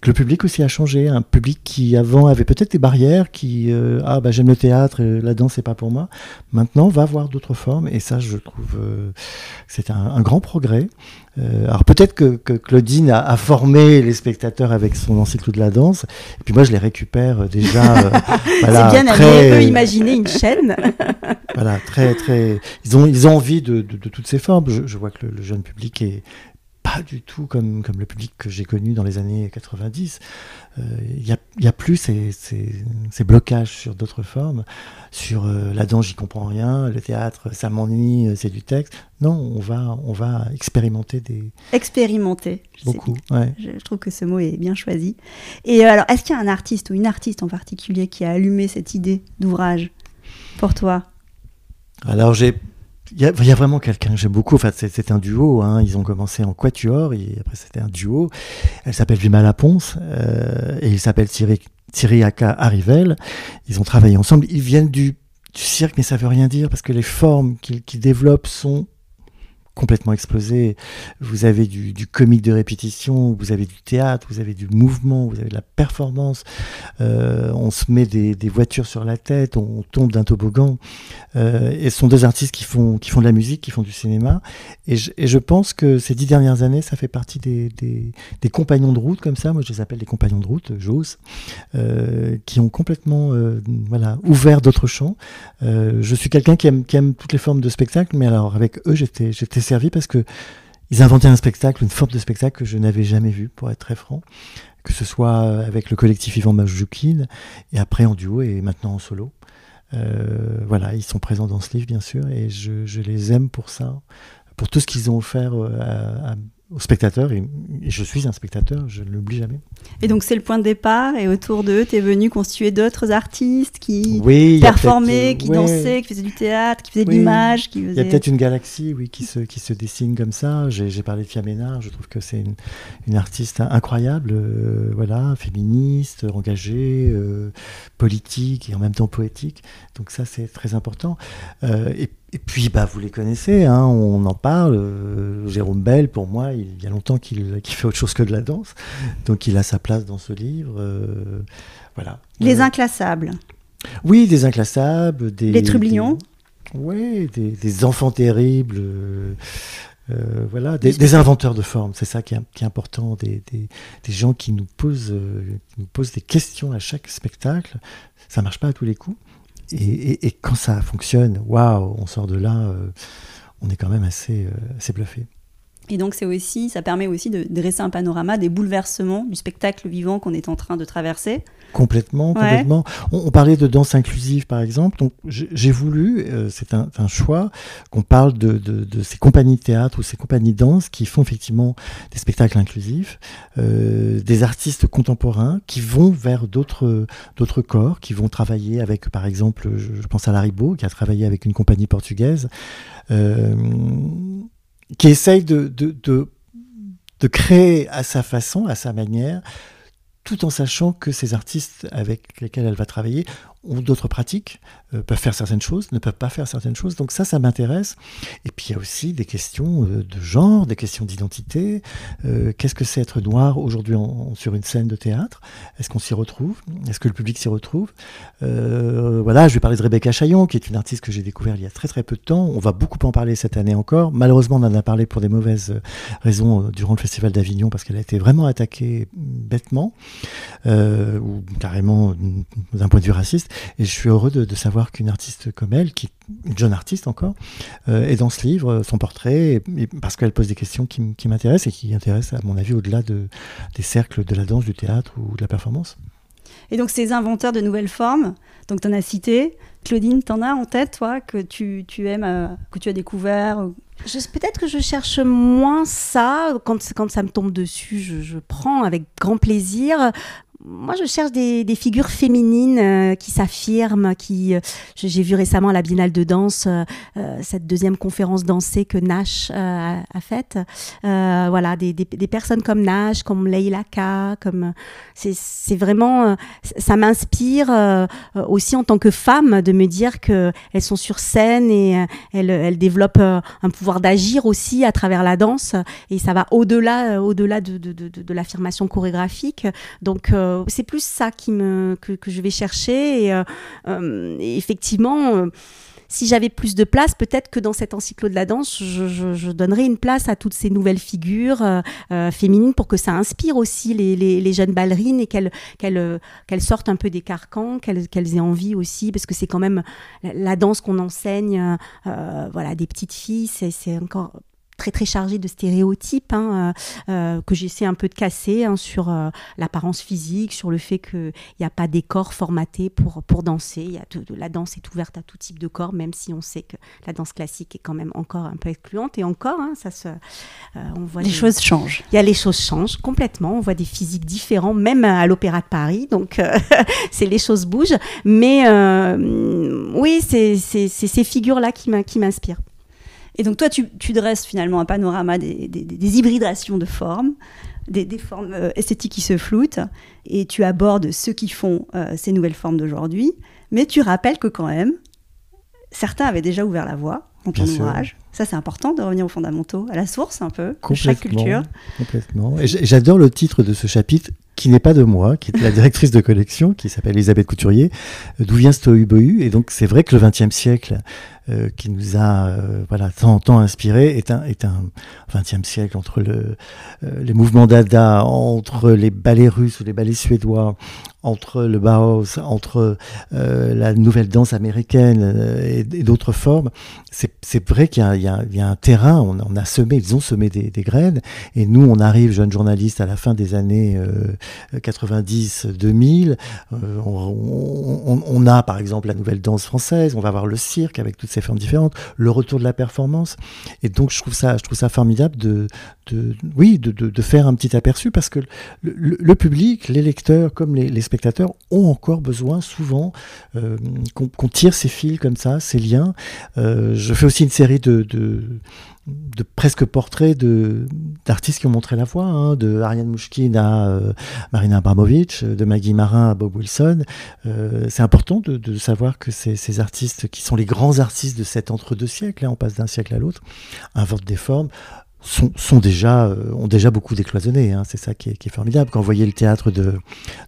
Speaker 3: que le public aussi a changé. Un public qui avant avait peut-être des barrières, qui euh, ah bah j'aime le théâtre, la danse c'est pas pour moi. Maintenant va voir d'autres formes et ça je trouve euh, c'est un, un, grand progrès. Euh, alors peut-être que, que, Claudine a, a, formé les spectateurs avec son encyclo de la danse, et puis moi je les récupère euh, déjà.
Speaker 2: Euh, voilà, c'est bien, très, peut imaginer une chaîne.
Speaker 3: voilà, très très. Ils ont ils ont envie de, de, de toutes ces formes. Je, je vois que le, le, jeune public est pas du tout comme, comme le public que j'ai connu dans les années 90. Il euh, n'y a, y a, plus ces, ces, ces blocages sur d'autres formes. Sur euh, la danse, j'y comprends rien. Le théâtre, ça m'ennuie, euh, c'est du texte. Non, on va, on va expérimenter des.
Speaker 1: Expérimenter.
Speaker 3: Beaucoup, ouais.
Speaker 1: je, je, trouve que ce mot est bien choisi. Et alors, est-ce qu'il y a un artiste ou une artiste en particulier qui a allumé cette idée d'ouvrage pour toi?
Speaker 3: Alors, j'ai il y, a, il y a vraiment quelqu'un que j'aime beaucoup. Enfin, c'est un duo. Hein. Ils ont commencé en quatuor et après c'était un duo. Elle s'appelle Vimala Ponce euh, et il s'appelle Aka Arrivel. Ils ont travaillé ensemble. Ils viennent du, du cirque, mais ça veut rien dire parce que les formes qu'ils qu développent sont complètement explosé. Vous avez du, du, comique de répétition, vous avez du théâtre, vous avez du mouvement, vous avez de la performance. Euh, on se met des, des, voitures sur la tête, on tombe d'un toboggan. Euh, et ce sont deux artistes qui font, qui font de la musique, qui font du cinéma. Et je, et je pense que ces dix dernières années, ça fait partie des, des, des, compagnons de route comme ça. Moi, je les appelle les compagnons de route, j'ose, euh, qui ont complètement voilà, ouvert d'autres champs. Je suis quelqu'un qui aime, qui aime toutes les formes de spectacle, mais alors avec eux, j'étais servi parce que ils inventaient un spectacle, une forme de spectacle que je n'avais jamais vu, pour être très franc. Que ce soit avec le collectif Yvan Majoukine, et après en duo, et maintenant en solo. Euh, voilà, ils sont présents dans ce livre, bien sûr, et je, je les aime pour ça, pour tout ce qu'ils ont offert euh, à, à, aux spectateurs, et, et, je suis un spectateur, je ne l'oublie jamais.
Speaker 1: Et donc c'est le point de départ, et autour d'eux, tu es venu constituer d'autres artistes qui oui, performaient, qui ouais. dansaient, qui faisaient du théâtre, qui faisaient oui. de l'image. Faisaient...
Speaker 3: Il y a peut-être une galaxie oui, qui, se, qui se dessine comme ça. J'ai parlé de Fiaménard, je trouve que c'est une, une, artiste incroyable, euh, voilà, féministe, engagée, euh, politique et en même temps poétique. Donc ça c'est très important. Euh, et et puis, bah, vous les connaissez, hein, on en parle. Euh, Jérôme Bell, pour moi, il y a longtemps qu'il qu fait autre chose que de la danse. Donc, il a sa place dans ce livre. Euh, voilà.
Speaker 1: Les inclassables.
Speaker 3: Oui, des inclassables. Des,
Speaker 1: les trublions.
Speaker 3: Oui, des, des, enfants terribles. Euh, voilà, des, des, inventeurs de formes, c'est ça qui est, qui est important, des, gens qui nous, posent, qui nous posent des questions à chaque spectacle. Ça marche pas à tous les coups. Et, quand ça fonctionne, waouh, on sort de là, euh, on est quand même assez, euh, assez bluffé.
Speaker 1: Et donc c'est aussi, ça permet aussi de dresser un panorama des bouleversements du spectacle vivant qu'on est en train de traverser.
Speaker 3: Complètement, complètement. Ouais. On, on, parlait de danse inclusive par exemple. Donc j'ai voulu, euh, c'est un, un, choix, qu'on parle de, de, de, ces compagnies de théâtre ou ces compagnies de danse qui font effectivement des spectacles inclusifs, euh, des artistes contemporains qui vont vers d'autres d'autres corps, qui vont travailler avec, par exemple, je, je pense à Laribo qui a travaillé avec une compagnie portugaise. Euh, qui essaye de, créer à sa façon, à sa manière, tout en sachant que ces artistes avec lesquels elle va travailler ont d'autres pratiques, euh, peuvent faire certaines choses, ne peuvent pas faire certaines choses. Donc ça, ça m'intéresse. Et puis il y a aussi des questions euh, de genre, des questions d'identité. Euh, Qu'est-ce que c'est être noir aujourd'hui sur une scène de théâtre? Est-ce qu'on s'y retrouve? Est-ce que le public s'y retrouve? Voilà, je vais parler de Rebecca Chaillon, qui est une artiste que j'ai découvert il y a très très peu de temps. On va beaucoup en parler cette année encore. Malheureusement, on en a parlé pour des mauvaises raisons durant le Festival d'Avignon, parce qu'elle a été vraiment attaquée bêtement, ou carrément d'un point de vue raciste. Et je suis heureux de, de savoir qu'une artiste comme elle, qui est une jeune artiste encore, euh, est dans ce livre, son portrait, et, et parce qu'elle pose des questions qui, qui m'intéressent et qui intéressent, à mon avis, au-delà de, des cercles de la danse, du théâtre ou de la performance.
Speaker 1: Et donc ces inventeurs de nouvelles formes, donc tu en as cité, Claudine, t'en as en tête, toi, que tu, tu aimes, euh, que tu as découvert
Speaker 2: Peut-être que je cherche moins ça. Quand, quand ça me tombe dessus, je, je prends avec grand plaisir moi, je cherche des, des figures féminines euh, qui s'affirment, qui. Euh, J'ai vu récemment à la Biennale de danse euh, cette deuxième conférence dansée que Nash a, a, faite. voilà, des, des, des, personnes comme Nash, comme Leila K, comme. C'est vraiment. ça m'inspire aussi en tant que femme de me dire que elles sont sur scène et elles, elles développent un pouvoir d'agir aussi à travers la danse et ça va au-delà, au-delà de, de, de, de l'affirmation chorégraphique. Donc c'est plus ça qui me, que, je vais chercher. Et, euh, et effectivement, euh, si j'avais plus de place, peut-être que dans cet encyclo de la danse, je, donnerais une place à toutes ces nouvelles figures euh, euh féminines pour que ça inspire aussi les, jeunes ballerines et qu'elles sortent un peu des carcans, qu'elles aient envie aussi, parce que c'est quand même la danse qu'on enseigne, euh, voilà, des petites filles, c'est encore très très chargé de stéréotypes hein, euh, euh, que j'essaie un peu de casser hein, sur euh, l'apparence physique, sur le fait qu'il n'y a pas des corps formatés pour, pour danser. Il y a tout, la danse est ouverte à tout type de corps, même si on sait que la danse classique est quand même encore un peu excluante. Et encore, hein, ça se,
Speaker 1: on voit les des, choses changent.
Speaker 2: Il y a les choses changent complètement. On voit des physiques différents, même à l'Opéra de Paris. Donc, c'est les choses bougent. Mais oui, c'est ces figures-là qui m'inspirent.
Speaker 1: Et donc toi, tu, tu, dresses finalement un panorama des, des, des hybridations de formes, des, des formes euh, esthétiques qui se floutent, et tu abordes ceux qui font euh, ces nouvelles formes d'aujourd'hui, mais tu rappelles que quand même, certains avaient déjà ouvert la voie, dans ton ouvrage. Ça, c'est important de revenir aux fondamentaux, à la source un peu,
Speaker 3: de chaque culture. Complètement. Et j'adore le titre de ce chapitre qui n'est pas de moi, qui est la directrice de collection, qui s'appelle Elisabeth Couturier, d'où vient ce Tohu Et donc, c'est vrai que le XXe siècle, euh, qui nous a euh, voilà tant, tant inspiré est un est un 20e siècle entre le euh, les mouvements dada entre les ballets russes ou les ballets suédois entre le Bauhaus, entre la nouvelle danse américaine et, d'autres formes, c'est vrai qu'il y, y, y, a un terrain, on, on, a semé, ils ont semé des, des, graines, et nous, on arrive, jeunes journalistes, à la fin des années 90-2000, on, on, a par exemple la nouvelle danse française, on va voir le cirque avec toutes ces formes différentes, le retour de la performance. Et donc, je trouve ça, je trouve ça formidable de, de oui, de, de, faire un petit aperçu parce que le, public, les lecteurs comme les, spectateurs ont encore besoin souvent euh, qu'on tire ces fils comme ça, ces liens. Euh, je fais aussi une série de de presque portraits de d'artistes qui ont montré la voie, hein, de Ariane Mouchkine à euh, Marina Abramovic, de Maggie Marin à Bob Wilson. Euh, c'est important de, de, savoir que ces, ces, artistes, qui sont les grands artistes de cet entre-deux siècles, hein, on passe d'un siècle à l'autre, inventent des formes, sont, sont, déjà, euh, ont déjà beaucoup décloisonné. Hein. C'est ça qui est, qui est, formidable. Quand vous voyez le théâtre de,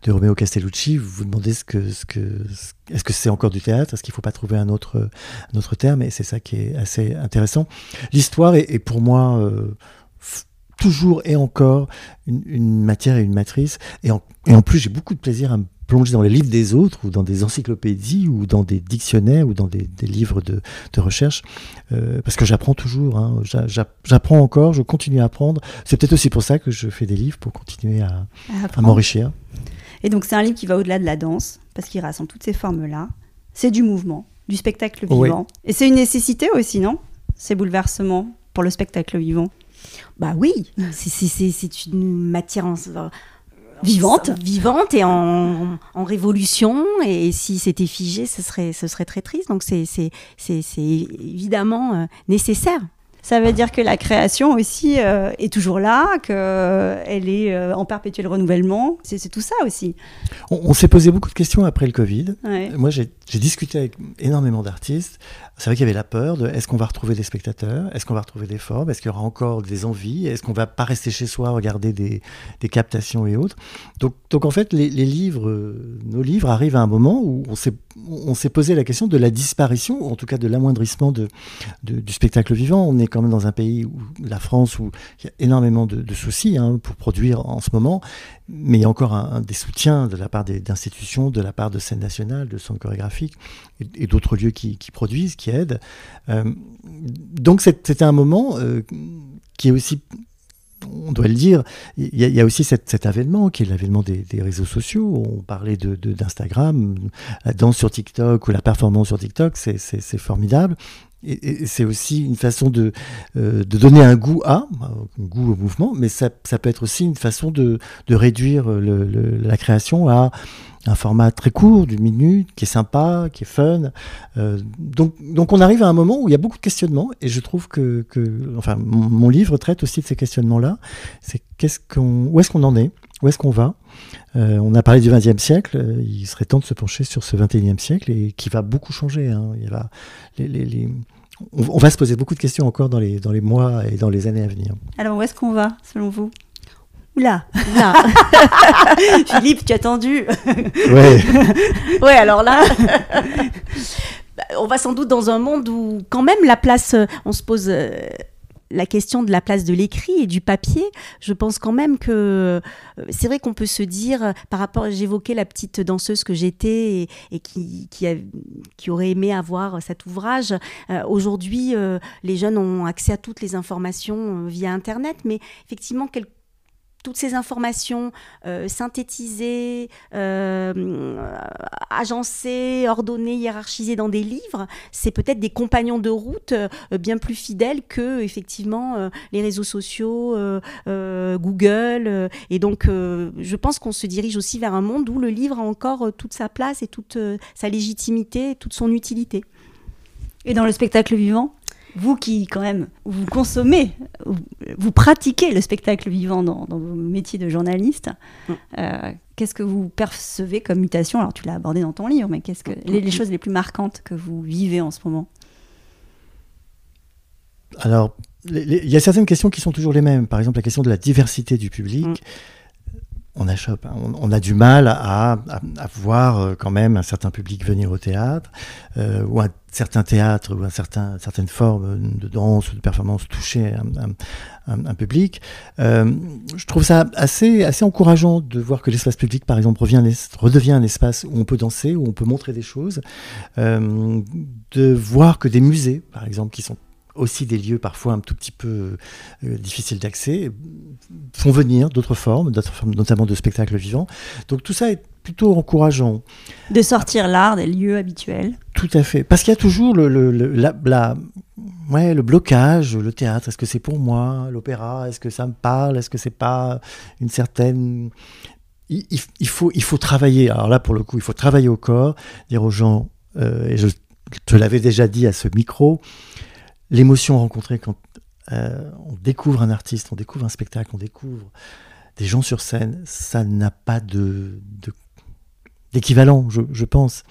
Speaker 3: de Romeo Castellucci, vous vous demandez ce que, ce que, est-ce que c'est encore du théâtre? Est-ce qu'il ne faut pas trouver un autre, un autre terme? Et c'est ça qui est assez intéressant. L'histoire est, est, pour moi euh, toujours et encore une, une, matière et une matrice. Et en, et en plus, j'ai beaucoup de plaisir à me plonger dans les livres des autres ou dans des encyclopédies ou dans des dictionnaires ou dans des, livres de, recherche euh, parce que j'apprends toujours hein. j'apprends encore je continue à apprendre. C'est peut-être aussi pour ça que je fais des livres pour continuer à, m'enrichir.
Speaker 1: Et donc c'est un livre qui va au-delà de la danse parce qu'il rassemble toutes ces formes là c'est du mouvement du spectacle vivant. Et c'est une nécessité aussi non? Ces bouleversements pour le spectacle vivant?
Speaker 2: Bah oui c'est une matière en,
Speaker 1: vivante,
Speaker 2: vivante et en, en, révolution. Et si c'était figé, ce serait, ce serait très triste. Donc c'est, c'est, c'est, évidemment euh, nécessaire.
Speaker 1: Ça veut dire que la création aussi euh, est toujours là, qu'elle est euh, en perpétuel renouvellement. C'est tout ça aussi.
Speaker 3: On, s'est posé beaucoup de questions après le Covid. Moi, j'ai discuté avec énormément d'artistes c'est vrai qu'il y avait la peur de est-ce qu'on va retrouver des spectateurs, est-ce qu'on va retrouver des formes, est-ce qu'il y aura encore des envies, est-ce qu'on va pas rester chez soi regarder des, des captations et autres? Donc, donc en fait, les, les, livres, euh, nos livres arrivent à un moment où on s'est, on s'est posé la question de la disparition, ou en tout cas de l'amoindrissement de, du spectacle vivant. On est quand même dans un pays, où, la France, où il y a énormément de, soucis hein, pour produire en ce moment, mais il y a encore des soutiens de la part d'institutions, de la part de scènes nationales, de centres chorégraphiques et, d'autres lieux qui, produisent, qui aide. Euh, donc c'était un moment euh, qui est aussi on doit le dire, il y, a aussi cet, avènement qui est l'avènement des, réseaux sociaux. On parlait d'Instagram, de, la danse sur TikTok ou la performance sur TikTok, c'est formidable. Et, c'est aussi une façon de, euh, de donner un goût à, un goût au mouvement, mais ça, ça peut être aussi une façon de, de réduire le, la création à un format très court, d'une minute, qui est sympa, qui est fun. Euh, donc, donc on arrive à un moment où il y a beaucoup de questionnements, et je trouve que, que enfin, mon, livre traite aussi de ces questionnements-là. C'est qu'est-ce qu'on, où est-ce qu'on en est, où est-ce qu'on va? Euh, on a parlé du XXe siècle, il serait temps de se pencher sur ce XXIe siècle et qui va beaucoup changer. Hein. Il va, les, les, les on, va se poser beaucoup de questions encore dans les, dans les mois et dans les années à venir.
Speaker 1: Alors où est-ce qu'on va, selon vous?
Speaker 2: Oula,
Speaker 1: Philippe, tu as tendu.
Speaker 3: Ouais.
Speaker 2: ouais, alors là, bah, on va sans doute dans un monde où quand même la place, euh, on se pose euh, la question de la place de l'écrit et du papier. Je pense quand même que euh, c'est vrai qu'on peut se dire, par rapport, j'évoquais la petite danseuse que j'étais et, qui, aurait aimé avoir cet ouvrage. Aujourd'hui, les jeunes ont accès à toutes les informations via Internet, mais effectivement, quelque toutes ces informations euh, synthétisées, euh, agencées, ordonnées, hiérarchisées dans des livres, c'est peut-être des compagnons de route euh, bien plus fidèles que effectivement les réseaux sociaux, Google. et donc, je pense qu'on se dirige aussi vers un monde où le livre a encore toute sa place et toute sa légitimité, toute son utilité.
Speaker 1: Et dans le spectacle vivant? Vous qui, quand même, vous consommez, vous pratiquez le spectacle vivant dans, vos métiers de journaliste, mm. euh, qu'est-ce que vous percevez comme mutation? Alors, tu l'as abordé dans ton livre, mais qu'est-ce que les, choses les plus marquantes que vous vivez en ce moment?
Speaker 3: Alors, il y a certaines questions qui sont toujours les mêmes. Par exemple, la question de la diversité du public.
Speaker 2: Mm.
Speaker 3: On achoppe, hein. on, a du mal à, voir euh, quand même un certain public venir au théâtre, euh, ou un certain théâtre, ou un certain, certaines formes de danse ou de performance toucher un, public. Euh, je trouve ça assez, assez encourageant de voir que l'espace public, par exemple, revient, redevient un espace où on peut danser, où on peut montrer des choses, de voir que des musées, par exemple, qui sont aussi des lieux parfois un tout petit peu euh, difficiles d'accès, font venir d'autres formes, d'autres formes, notamment de spectacles vivants. Donc tout ça est plutôt encourageant.
Speaker 1: De sortir l'art des lieux habituels.
Speaker 3: Tout à fait. Parce qu'il y a toujours le, le, le, la, la, ouais, le blocage, le théâtre, est-ce que c'est pour moi L'opéra, est-ce que ça me parle? Est-ce que c'est pas une certaine... Il, il, il, faut, il faut travailler, alors là pour le coup, il faut travailler au corps, dire aux gens, euh, et je te l'avais déjà dit à ce micro, l'émotion rencontrée quand euh, on découvre un artiste, on découvre un spectacle, on découvre des gens sur scène, ça n'a pas d'équivalent, je, pense.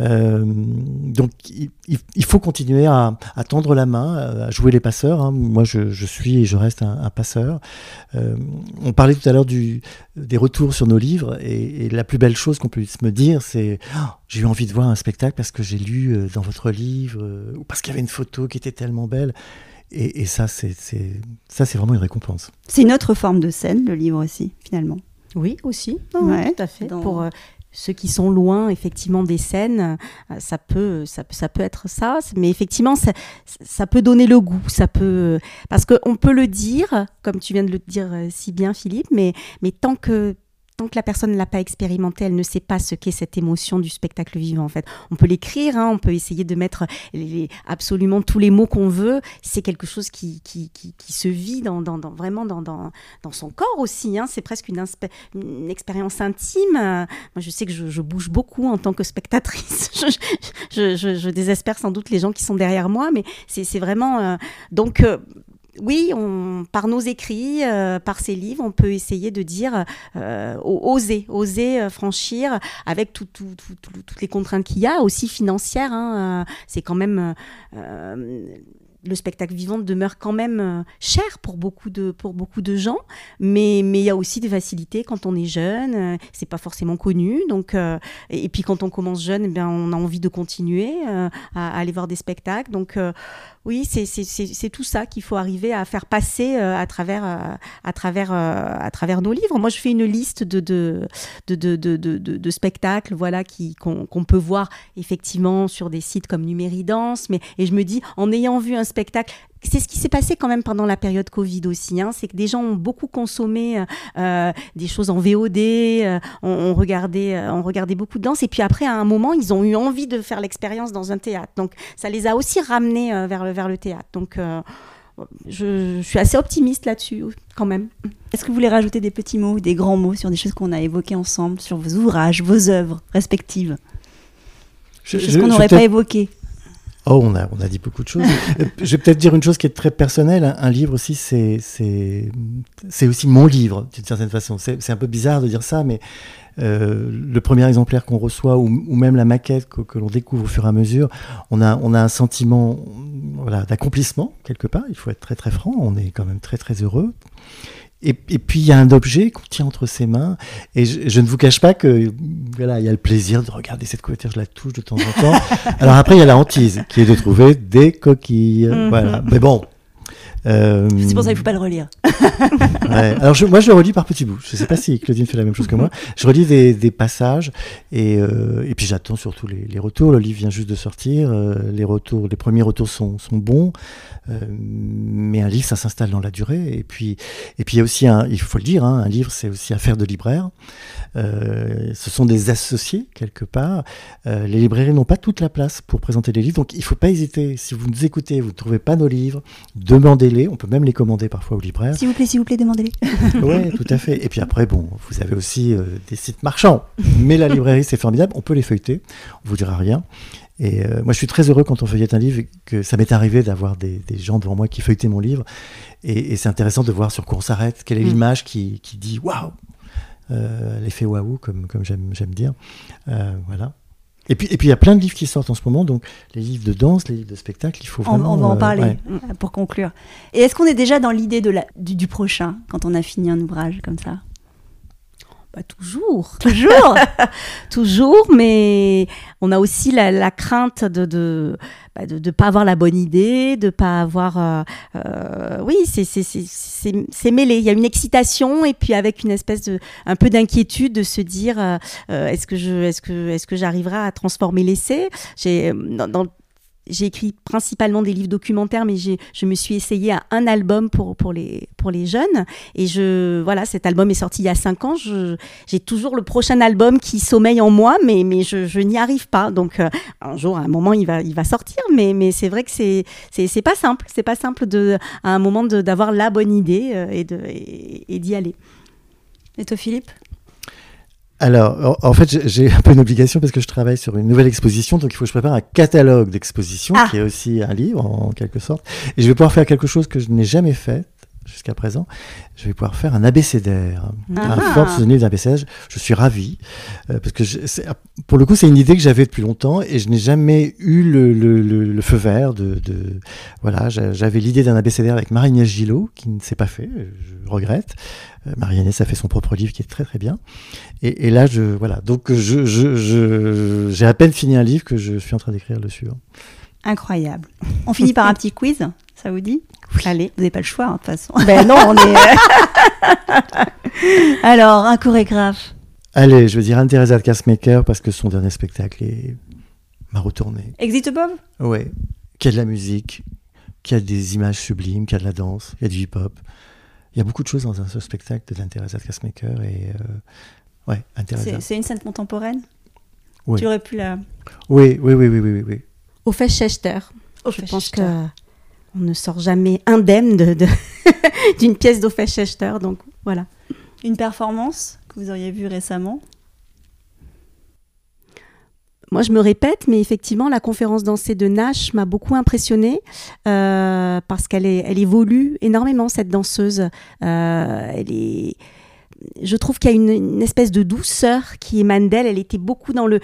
Speaker 3: Euh, donc il, il, faut continuer à, à, tendre la main, à jouer les passeurs. Hein. Moi, je, je, suis et je reste un, un passeur. Euh, on parlait tout à l'heure du, des retours sur nos livres, et, et la plus belle chose qu'on puisse me dire, c'est oh, j'ai eu envie de voir un spectacle parce que j'ai lu euh, dans votre livre, euh, ou parce qu'il y avait une photo qui était tellement belle. Et, et ça, c'est ça, c'est vraiment une récompense.
Speaker 1: C'est une autre forme de scène, le livre aussi, finalement.
Speaker 2: Oui, aussi, ouais, tout à fait. Dans... Pour euh, ceux qui sont loin effectivement des scènes, euh, ça peut, ça, ça peut être ça, mais effectivement ça, ça peut donner le goût, ça peut parce qu'on peut le dire, comme tu viens de le dire euh, si bien Philippe, mais mais tant que tant que la personne ne l'a pas expérimenté, elle ne sait pas ce qu'est cette émotion du spectacle vivant. En fait, on peut l'écrire, hein, on peut essayer de mettre absolument tous les mots qu'on veut. C'est quelque chose qui, qui, se vit vraiment dans, dans, son corps aussi. Hein. C'est presque une, expérience intime. Moi, je sais que je, bouge beaucoup en tant que spectatrice. je, désespère sans doute les gens qui sont derrière moi, mais c'est vraiment euh, donc. Euh, oui, on, par nos écrits, euh, par ces livres, on peut essayer de dire euh, oser, oser euh, franchir avec tout, tout, tout, toutes les contraintes qu'il y a, aussi financières. Hein, c'est quand même le spectacle vivant demeure quand même cher pour beaucoup de, pour beaucoup de gens, mais mais il y a aussi des facilités quand on est jeune, euh, c'est pas forcément connu, donc euh, et, puis quand on commence jeune, eh bien on a envie de continuer euh, à, à, aller voir des spectacles, donc oui c'est tout ça qu'il faut arriver à faire passer à travers à travers à travers nos livres. Moi je fais une liste de spectacles voilà qu'on qu peut voir effectivement sur des sites comme Numéridance, mais et je me dis en ayant vu un spectacle. C'est ce qui s'est passé quand même pendant la période Covid aussi. Hein. C'est que des gens ont beaucoup consommé euh, des choses en VOD, euh, on, on, regardait, euh, on regardait beaucoup de danse. Et puis après, à un moment, ils ont eu envie de faire l'expérience dans un théâtre. Donc ça les a aussi ramenés euh, vers, le, vers le théâtre. Donc euh, je, je, suis assez optimiste là-dessus quand même.
Speaker 1: Est-ce que vous voulez rajouter des petits mots, des grands mots sur des choses qu'on a évoquées ensemble, sur vos ouvrages, vos œuvres respectives? Je, Des choses qu'on n'aurait pas évoquées
Speaker 3: Oh, on a, on a dit beaucoup de choses. je vais peut-être dire une chose qui est très personnelle. Un, un livre aussi, c'est, c'est, c'est aussi mon livre, d'une certaine façon. C'est, c'est un peu bizarre de dire ça, mais euh, le premier exemplaire qu'on reçoit ou, ou, même la maquette que, que, l'on découvre au fur et à mesure, on a, on a un sentiment voilà, d'accomplissement, quelque part. Il faut être très, très franc. On est quand même très, très heureux. Et, et, puis il y a un objet qu'on tient entre ses mains, et je, je, ne vous cache pas que voilà, il y a le plaisir de regarder cette couverture, je la touche de temps en temps. Alors après, il y a la hantise, qui est de trouver des coquilles. Mm -hmm. Voilà. Mais bon.
Speaker 1: Euh... C'est pour ça qu'il ne faut pas le relire.
Speaker 3: ouais. Alors je, moi, je le relis par petits bouts. Je ne sais pas si Claudine fait la même chose que moi. Je relis des, des passages, et, euh, et puis j'attends surtout les, les, retours. Le livre vient juste de sortir. Euh, les retours, les premiers retours sont, sont bons. Euh, mais un livre, ça s'installe dans la durée. Et puis, et puis il y a aussi, un, il faut le dire, hein, un livre, c'est aussi affaire de libraire. Euh, ce sont des associés quelque part. Euh, les librairies n'ont pas toute la place pour présenter les livres, donc il ne faut pas hésiter. Si vous nous écoutez, vous ne trouvez pas nos livres, demandez-les. On peut même les commander parfois aux libraires.
Speaker 1: S'il vous plaît, s'il vous plaît, demandez-les.
Speaker 3: oui, tout à fait. Et puis après, bon, vous avez aussi euh, des sites marchands, mais la librairie c'est formidable. On peut les feuilleter, on vous dira rien. Et euh, moi, je suis très heureux quand on feuillette un livre, que ça m'est arrivé d'avoir des, des, gens devant moi qui feuilletaient mon livre. Et, et c'est intéressant de voir sur quoi on s'arrête, quelle est mmh. l'image qui, qui, dit waouh, euh, l'effet waouh, comme, comme j'aime dire. Euh, voilà. Et puis, et puis il y a plein de livres qui sortent en ce moment, donc les livres de danse, les livres de spectacle, il faut vraiment.
Speaker 1: On, va en
Speaker 3: euh,
Speaker 1: parler
Speaker 3: ouais.
Speaker 1: pour conclure. Et est-ce qu'on est déjà dans l'idée de la, du, du prochain quand on a fini un ouvrage comme ça?
Speaker 2: Bah, toujours.
Speaker 1: Toujours
Speaker 2: toujours, mais on a aussi la, crainte de bah, de de pas avoir la bonne idée, de pas avoir. euh, euh, oui, c'est mêlé. Il y a une excitation et puis avec une espèce de un peu d'inquiétude de se dire euh, est-ce que je que j'arriverai à transformer l'essai? J'ai écrit principalement des livres documentaires, mais je me suis essayée à un album pour, pour, les, pour les jeunes. Et je, voilà, cet album est sorti il y a cinq ans. J'ai toujours le prochain album qui sommeille en moi, mais, mais je, je n'y arrive pas. Donc, euh, un jour, à un moment, il va, il va sortir. Mais, mais c'est vrai que c'est, pas simple. C'est pas simple de, à un moment d'avoir la bonne idée euh, et, de, et, et d'y aller.
Speaker 1: Et toi, Philippe?
Speaker 3: Alors, en fait, j'ai- un peu une obligation parce que je travaille sur une nouvelle exposition, donc il faut que je prépare un catalogue d'exposition
Speaker 1: Ah.
Speaker 3: qui est aussi un livre en quelque sorte. Et je vais pouvoir faire quelque chose que je n'ai jamais fait jusqu'à présent. Je vais pouvoir faire un abécédaire,
Speaker 1: Ah.
Speaker 3: un fort souvenir d'abécédaire. Je suis ravi euh, parce que je- c'est- pour le coup, c'est une idée que j'avais depuis longtemps et je n'ai jamais eu le, le- le- le feu vert de, de- voilà. j'a- J'avais l'idée d'un abécédaire avec Marie-Agnès Gillot qui ne s'est pas fait. Je regrette. Euh, Marie-Agnès a fait son propre livre qui est très très bien. Et, et là, je voilà. Donc, je, je, je- j'ai à peine fini un livre que je suis en train d'écrire le suivant.
Speaker 1: Incroyable. On finit par un petit quiz, ça vous dit
Speaker 2: Allez.
Speaker 1: Vous n'avez pas le choix, hein, de toute façon.
Speaker 2: Ben non, on est.
Speaker 1: Alors, un chorégraphe.
Speaker 3: Allez, je veux dire Anne-Theresa de Cassemaker parce que son dernier spectacle est... m'a retourné.
Speaker 1: Exit Bob
Speaker 3: Ouais. Qui a de la musique, qui a des images sublimes, qui a de la danse, qui a du hip-hop. Il y a beaucoup de choses dans un seul spectacle de Anne-Theresa de Cassemaker et euh, ouais.
Speaker 1: C'est c'est une scène contemporaine?
Speaker 3: Oui.
Speaker 1: Tu aurais pu la.
Speaker 3: Oui, oui, oui, oui, oui, oui, oui.
Speaker 2: Au fait, Schechter.
Speaker 1: Au
Speaker 2: Je
Speaker 1: fait,
Speaker 2: pense
Speaker 1: Schechter.
Speaker 2: que on ne sort jamais indemne de, de- d'une pièce d'Ophé Schechter. Donc voilà.
Speaker 1: Une performance que vous auriez vue récemment?
Speaker 2: Moi, je me répète, mais effectivement, la conférence dansée de Nash m'a beaucoup impressionnée euh, parce qu'elle elle évolue énormément cette danseuse. Euh, elle est, je trouve qu'il y a une, une espèce de douceur qui émane d'elle. Elle était beaucoup dans le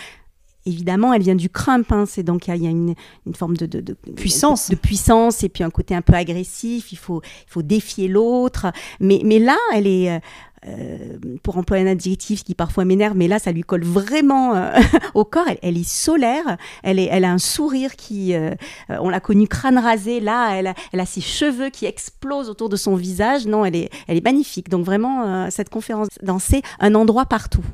Speaker 2: Évidemment, elle vient du crump, hein, c'est donc il y a- il y a une, une forme de, de- de-
Speaker 1: Puissance.
Speaker 2: de, puissance et puis un côté un peu agressif. Il faut, il faut défier l'autre. Mais, mais là, elle est, euh, euh, pour employer un adjectif qui parfois m'énerve, mais là, ça lui colle vraiment euh, au corps. Elle, elle est solaire. Elle, est, elle a un sourire qui, euh, on l'a connue crâne rasé. Là, elle a, elle a ses cheveux qui explosent autour de son visage. Non, elle est, elle est magnifique. Donc vraiment, cette conférence dansée, un endroit partout.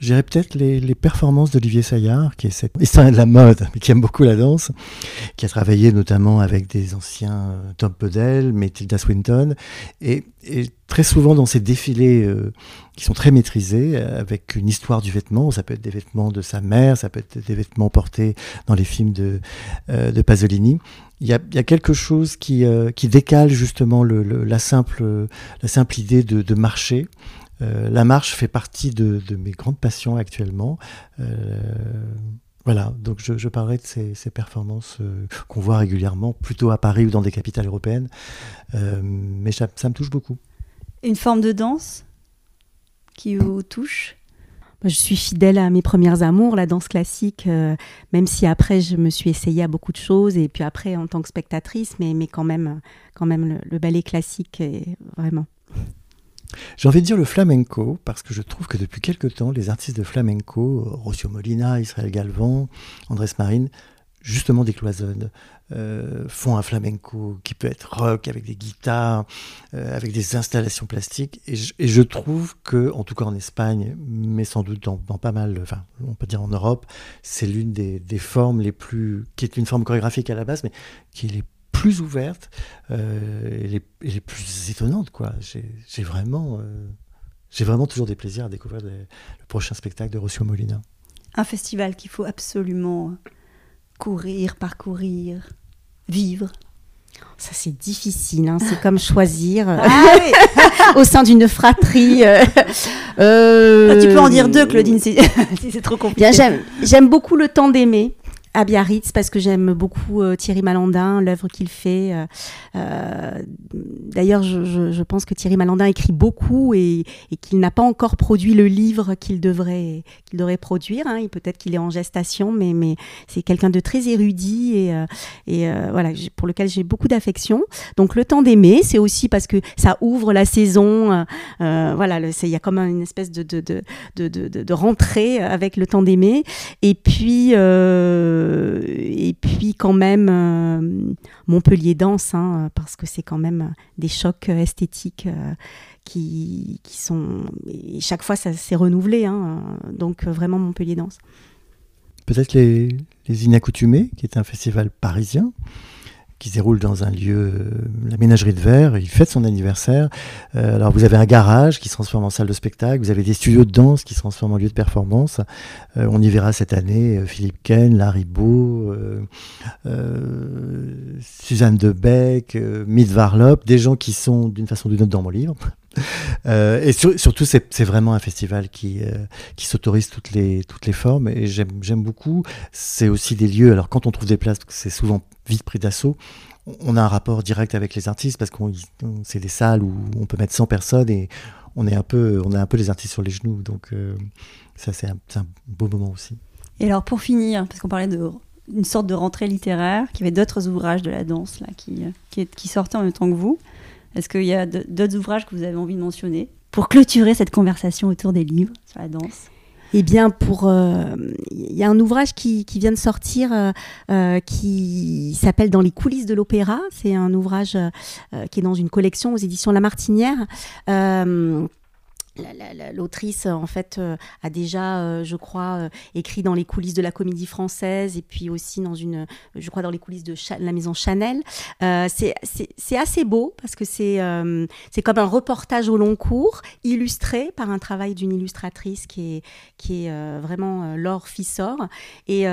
Speaker 3: J'irais peut-être les, les performances d'Olivier Saillard, qui est cet historien de la mode, mais qui aime beaucoup la danse, qui a travaillé notamment avec des anciens euh, Tom Podell, mais Tilda Swinton, et, et très souvent dans ces défilés euh, qui sont très maîtrisés, euh, avec une histoire du vêtement, ça peut être des vêtements de sa mère, ça peut être des vêtements portés dans les films de, euh, de Pasolini. Il y, a, il y a quelque chose qui, euh, qui décale justement le, le- la, simple, la simple idée de, de marcher. Euh, la marche fait partie de, de mes grandes passions actuellement. Euh, voilà, donc je, je parlerai de ces, ces performances euh, qu'on voit régulièrement, plutôt à Paris ou dans des capitales européennes. Euh, mais ça, ça me touche beaucoup.
Speaker 1: Une forme de danse qui vous touche?
Speaker 2: Je suis fidèle à mes premières amours, la danse classique, euh, même si après je me suis essayée à beaucoup de choses et puis après en tant que spectatrice, mais, mais quand même, quand même le, le ballet classique, est vraiment.
Speaker 3: J'ai envie de dire le flamenco, parce que je trouve que depuis quelque temps, les artistes de flamenco, Rocio Molina, Israël Galvan, Andrés Marine, justement décloisonnent, euh, font un flamenco qui peut être rock, avec des guitares, euh, avec des installations plastiques. Et je, trouve que, en tout cas en Espagne, mais sans doute dans, pas mal, enfin, on peut dire en Europe, c'est l'une des, des formes les plus. qui est une forme chorégraphique à la base, mais qui est les plus ouverte euh, et, les, et les plus étonnantes. quoi. J'ai j'ai vraiment, euh, j'ai vraiment toujours des plaisirs à découvrir les- le prochain spectacle de Rocio Molina.
Speaker 1: Un festival qu'il faut absolument courir, parcourir, vivre.
Speaker 2: Ça, c'est difficile. hein, C'est comme choisir euh,
Speaker 1: Ah oui
Speaker 2: au sein d'une fratrie. euh, euh,
Speaker 1: Ah, Tu peux en dire deux, Claudine, si si c'est trop compliqué.
Speaker 2: Bien, j'aime, j'aime beaucoup le temps d'aimer. À Biarritz parce que j'aime beaucoup euh, Thierry Malandin, l'œuvre qu'il fait. Euh, euh, D'ailleurs, je, pense que Thierry Malandin écrit beaucoup et, qu'il n'a pas encore produit le livre qu'il devrait, qu'il devrait produire. Hein. Peut-être qu'il est en gestation, mais, c'est quelqu'un de très érudit et, voilà, pour lequel j'ai beaucoup d'affection. Donc, Le temps d'aimer, c'est aussi parce que ça ouvre la saison. voilà, il y a comme une espèce de, de, de, de, de, rentrée avec Le temps d'aimer. Et puis... et puis quand même euh, Montpellier danse, hein, parce que c'est quand même des chocs esthétiques euh, qui, qui, sont... Et chaque fois, ça s'est renouvelé. Hein, donc vraiment Montpellier danse.
Speaker 3: Peut-être les, les Inaccoutumés, qui est un festival parisien qui se déroule dans un lieu, euh, la ménagerie de verre. Il fête son anniversaire. Euh, alors vous avez un garage qui se transforme en salle de spectacle. Vous avez des studios de danse qui se transforment en lieu de performance. Euh, on y verra cette année Philippe Ken, Larry Beau, Suzanne Debec, Mid Varlop, des gens qui sont d'une façon ou d'une autre dans mon livre. Euh, et sur, surtout, c'est vraiment un festival qui, euh, qui s'autorise toutes les, toutes les formes et j'aime beaucoup. C'est aussi des lieux, alors quand on trouve des places, c'est souvent vite pris d'assaut, on a un rapport direct avec les artistes parce que c'est des salles où on peut mettre 100 personnes et on est un peu, on a un peu les artistes sur les genoux. Donc euh, ça, c'est un, beau moment aussi.
Speaker 1: Et alors pour finir, parce qu'on parlait de une sorte de rentrée littéraire, qu'il y avait d'autres ouvrages de la danse là, qui, qui sortaient en même temps que vous. Est-ce qu'il y a d'autres ouvrages que vous avez envie de mentionner pour clôturer cette conversation autour des livres sur la danse?
Speaker 2: Eh bien, pour euh, il y a un ouvrage qui, vient de sortir euh, euh, qui s'appelle Dans les coulisses de l'opéra. C'est un ouvrage qui est dans une collection aux éditions La Martinière l'autrice en fait euh, a déjà euh, je crois euh, écrit dans les coulisses de la comédie française et puis aussi dans une je crois dans les coulisses de la maison Chanel. C'est assez beau parce que c'est comme un reportage au long cours illustré par un travail d'une illustratrice qui est qui est vraiment Laure Fissor. Et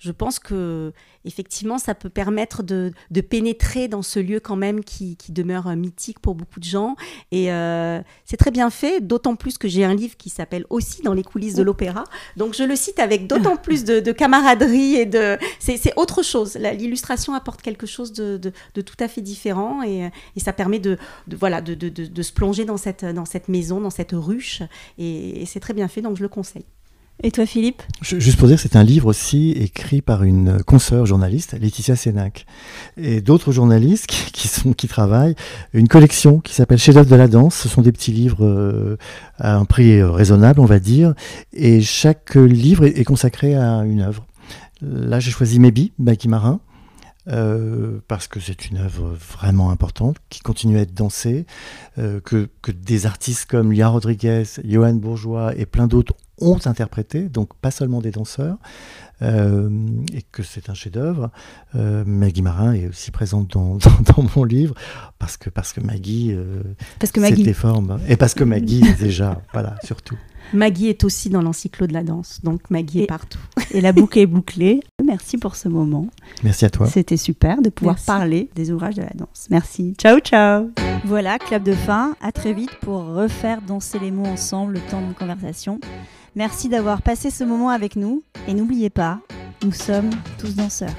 Speaker 2: je pense que effectivement, ça peut permettre de, pénétrer dans ce lieu quand même qui, demeure euh, mythique pour beaucoup de gens. Et euh, c'est très bien fait, d'autant plus que j'ai un livre qui s'appelle aussi Dans les coulisses de l'opéra. Donc je le cite avec d'autant plus de, camaraderie et de... C'est autre chose. L'illustration apporte quelque chose de, tout à fait différent et, ça permet de, voilà, de, se plonger dans cette, dans cette maison, dans cette ruche. et c'est très bien fait, donc je le conseille.
Speaker 1: Et toi, Philippe?
Speaker 3: Juste pour dire, c'est un livre aussi écrit par une consoeur journaliste, Laetitia Sénac, et d'autres journalistes qui, travaillent. Une collection qui s'appelle Chef-d'œuvre de la danse. Ce sont des petits livres euh, à un prix raisonnable, on va dire. Et chaque livre est, consacré à une œuvre. Là, j'ai choisi Maybe, Maggie Marin. Euh, parce que c'est une œuvre vraiment importante qui continue à être dansée, euh, que, que, des artistes comme Lia Rodriguez, Johan Bourgeois et plein d'autres ont interprété, donc pas seulement des danseurs, et que c'est un chef-d'œuvre. Euh, Maggie Marin est aussi présente dans, dans, mon livre parce que parce que Maggie, euh,
Speaker 1: parce que Maggie.
Speaker 3: formes et parce que Maggie déjà, voilà, surtout.
Speaker 2: Maggie est aussi dans l'encyclo de la danse, donc Maggie est partout.
Speaker 1: Et la boucle est bouclée. Merci pour ce moment.
Speaker 3: Merci à toi.
Speaker 1: C'était super de pouvoir parler des ouvrages de la danse. Merci. Ciao, ciao. Voilà, clap de fin. À très vite pour refaire danser les mots ensemble le temps de conversation. Merci d'avoir passé ce moment avec nous et n'oubliez pas, nous sommes tous danseurs.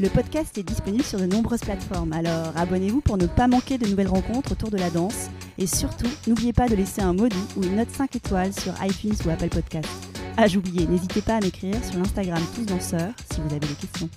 Speaker 1: Le podcast est disponible sur de nombreuses plateformes, alors abonnez-vous pour ne pas manquer de nouvelles rencontres autour de la danse et surtout, n'oubliez pas de laisser un mot ou une note 5 étoiles sur iTunes ou Apple Podcast. Ah, j'oubliais, n'hésitez pas à m'écrire sur l'Instagram Tous Danseurs si vous avez des questions.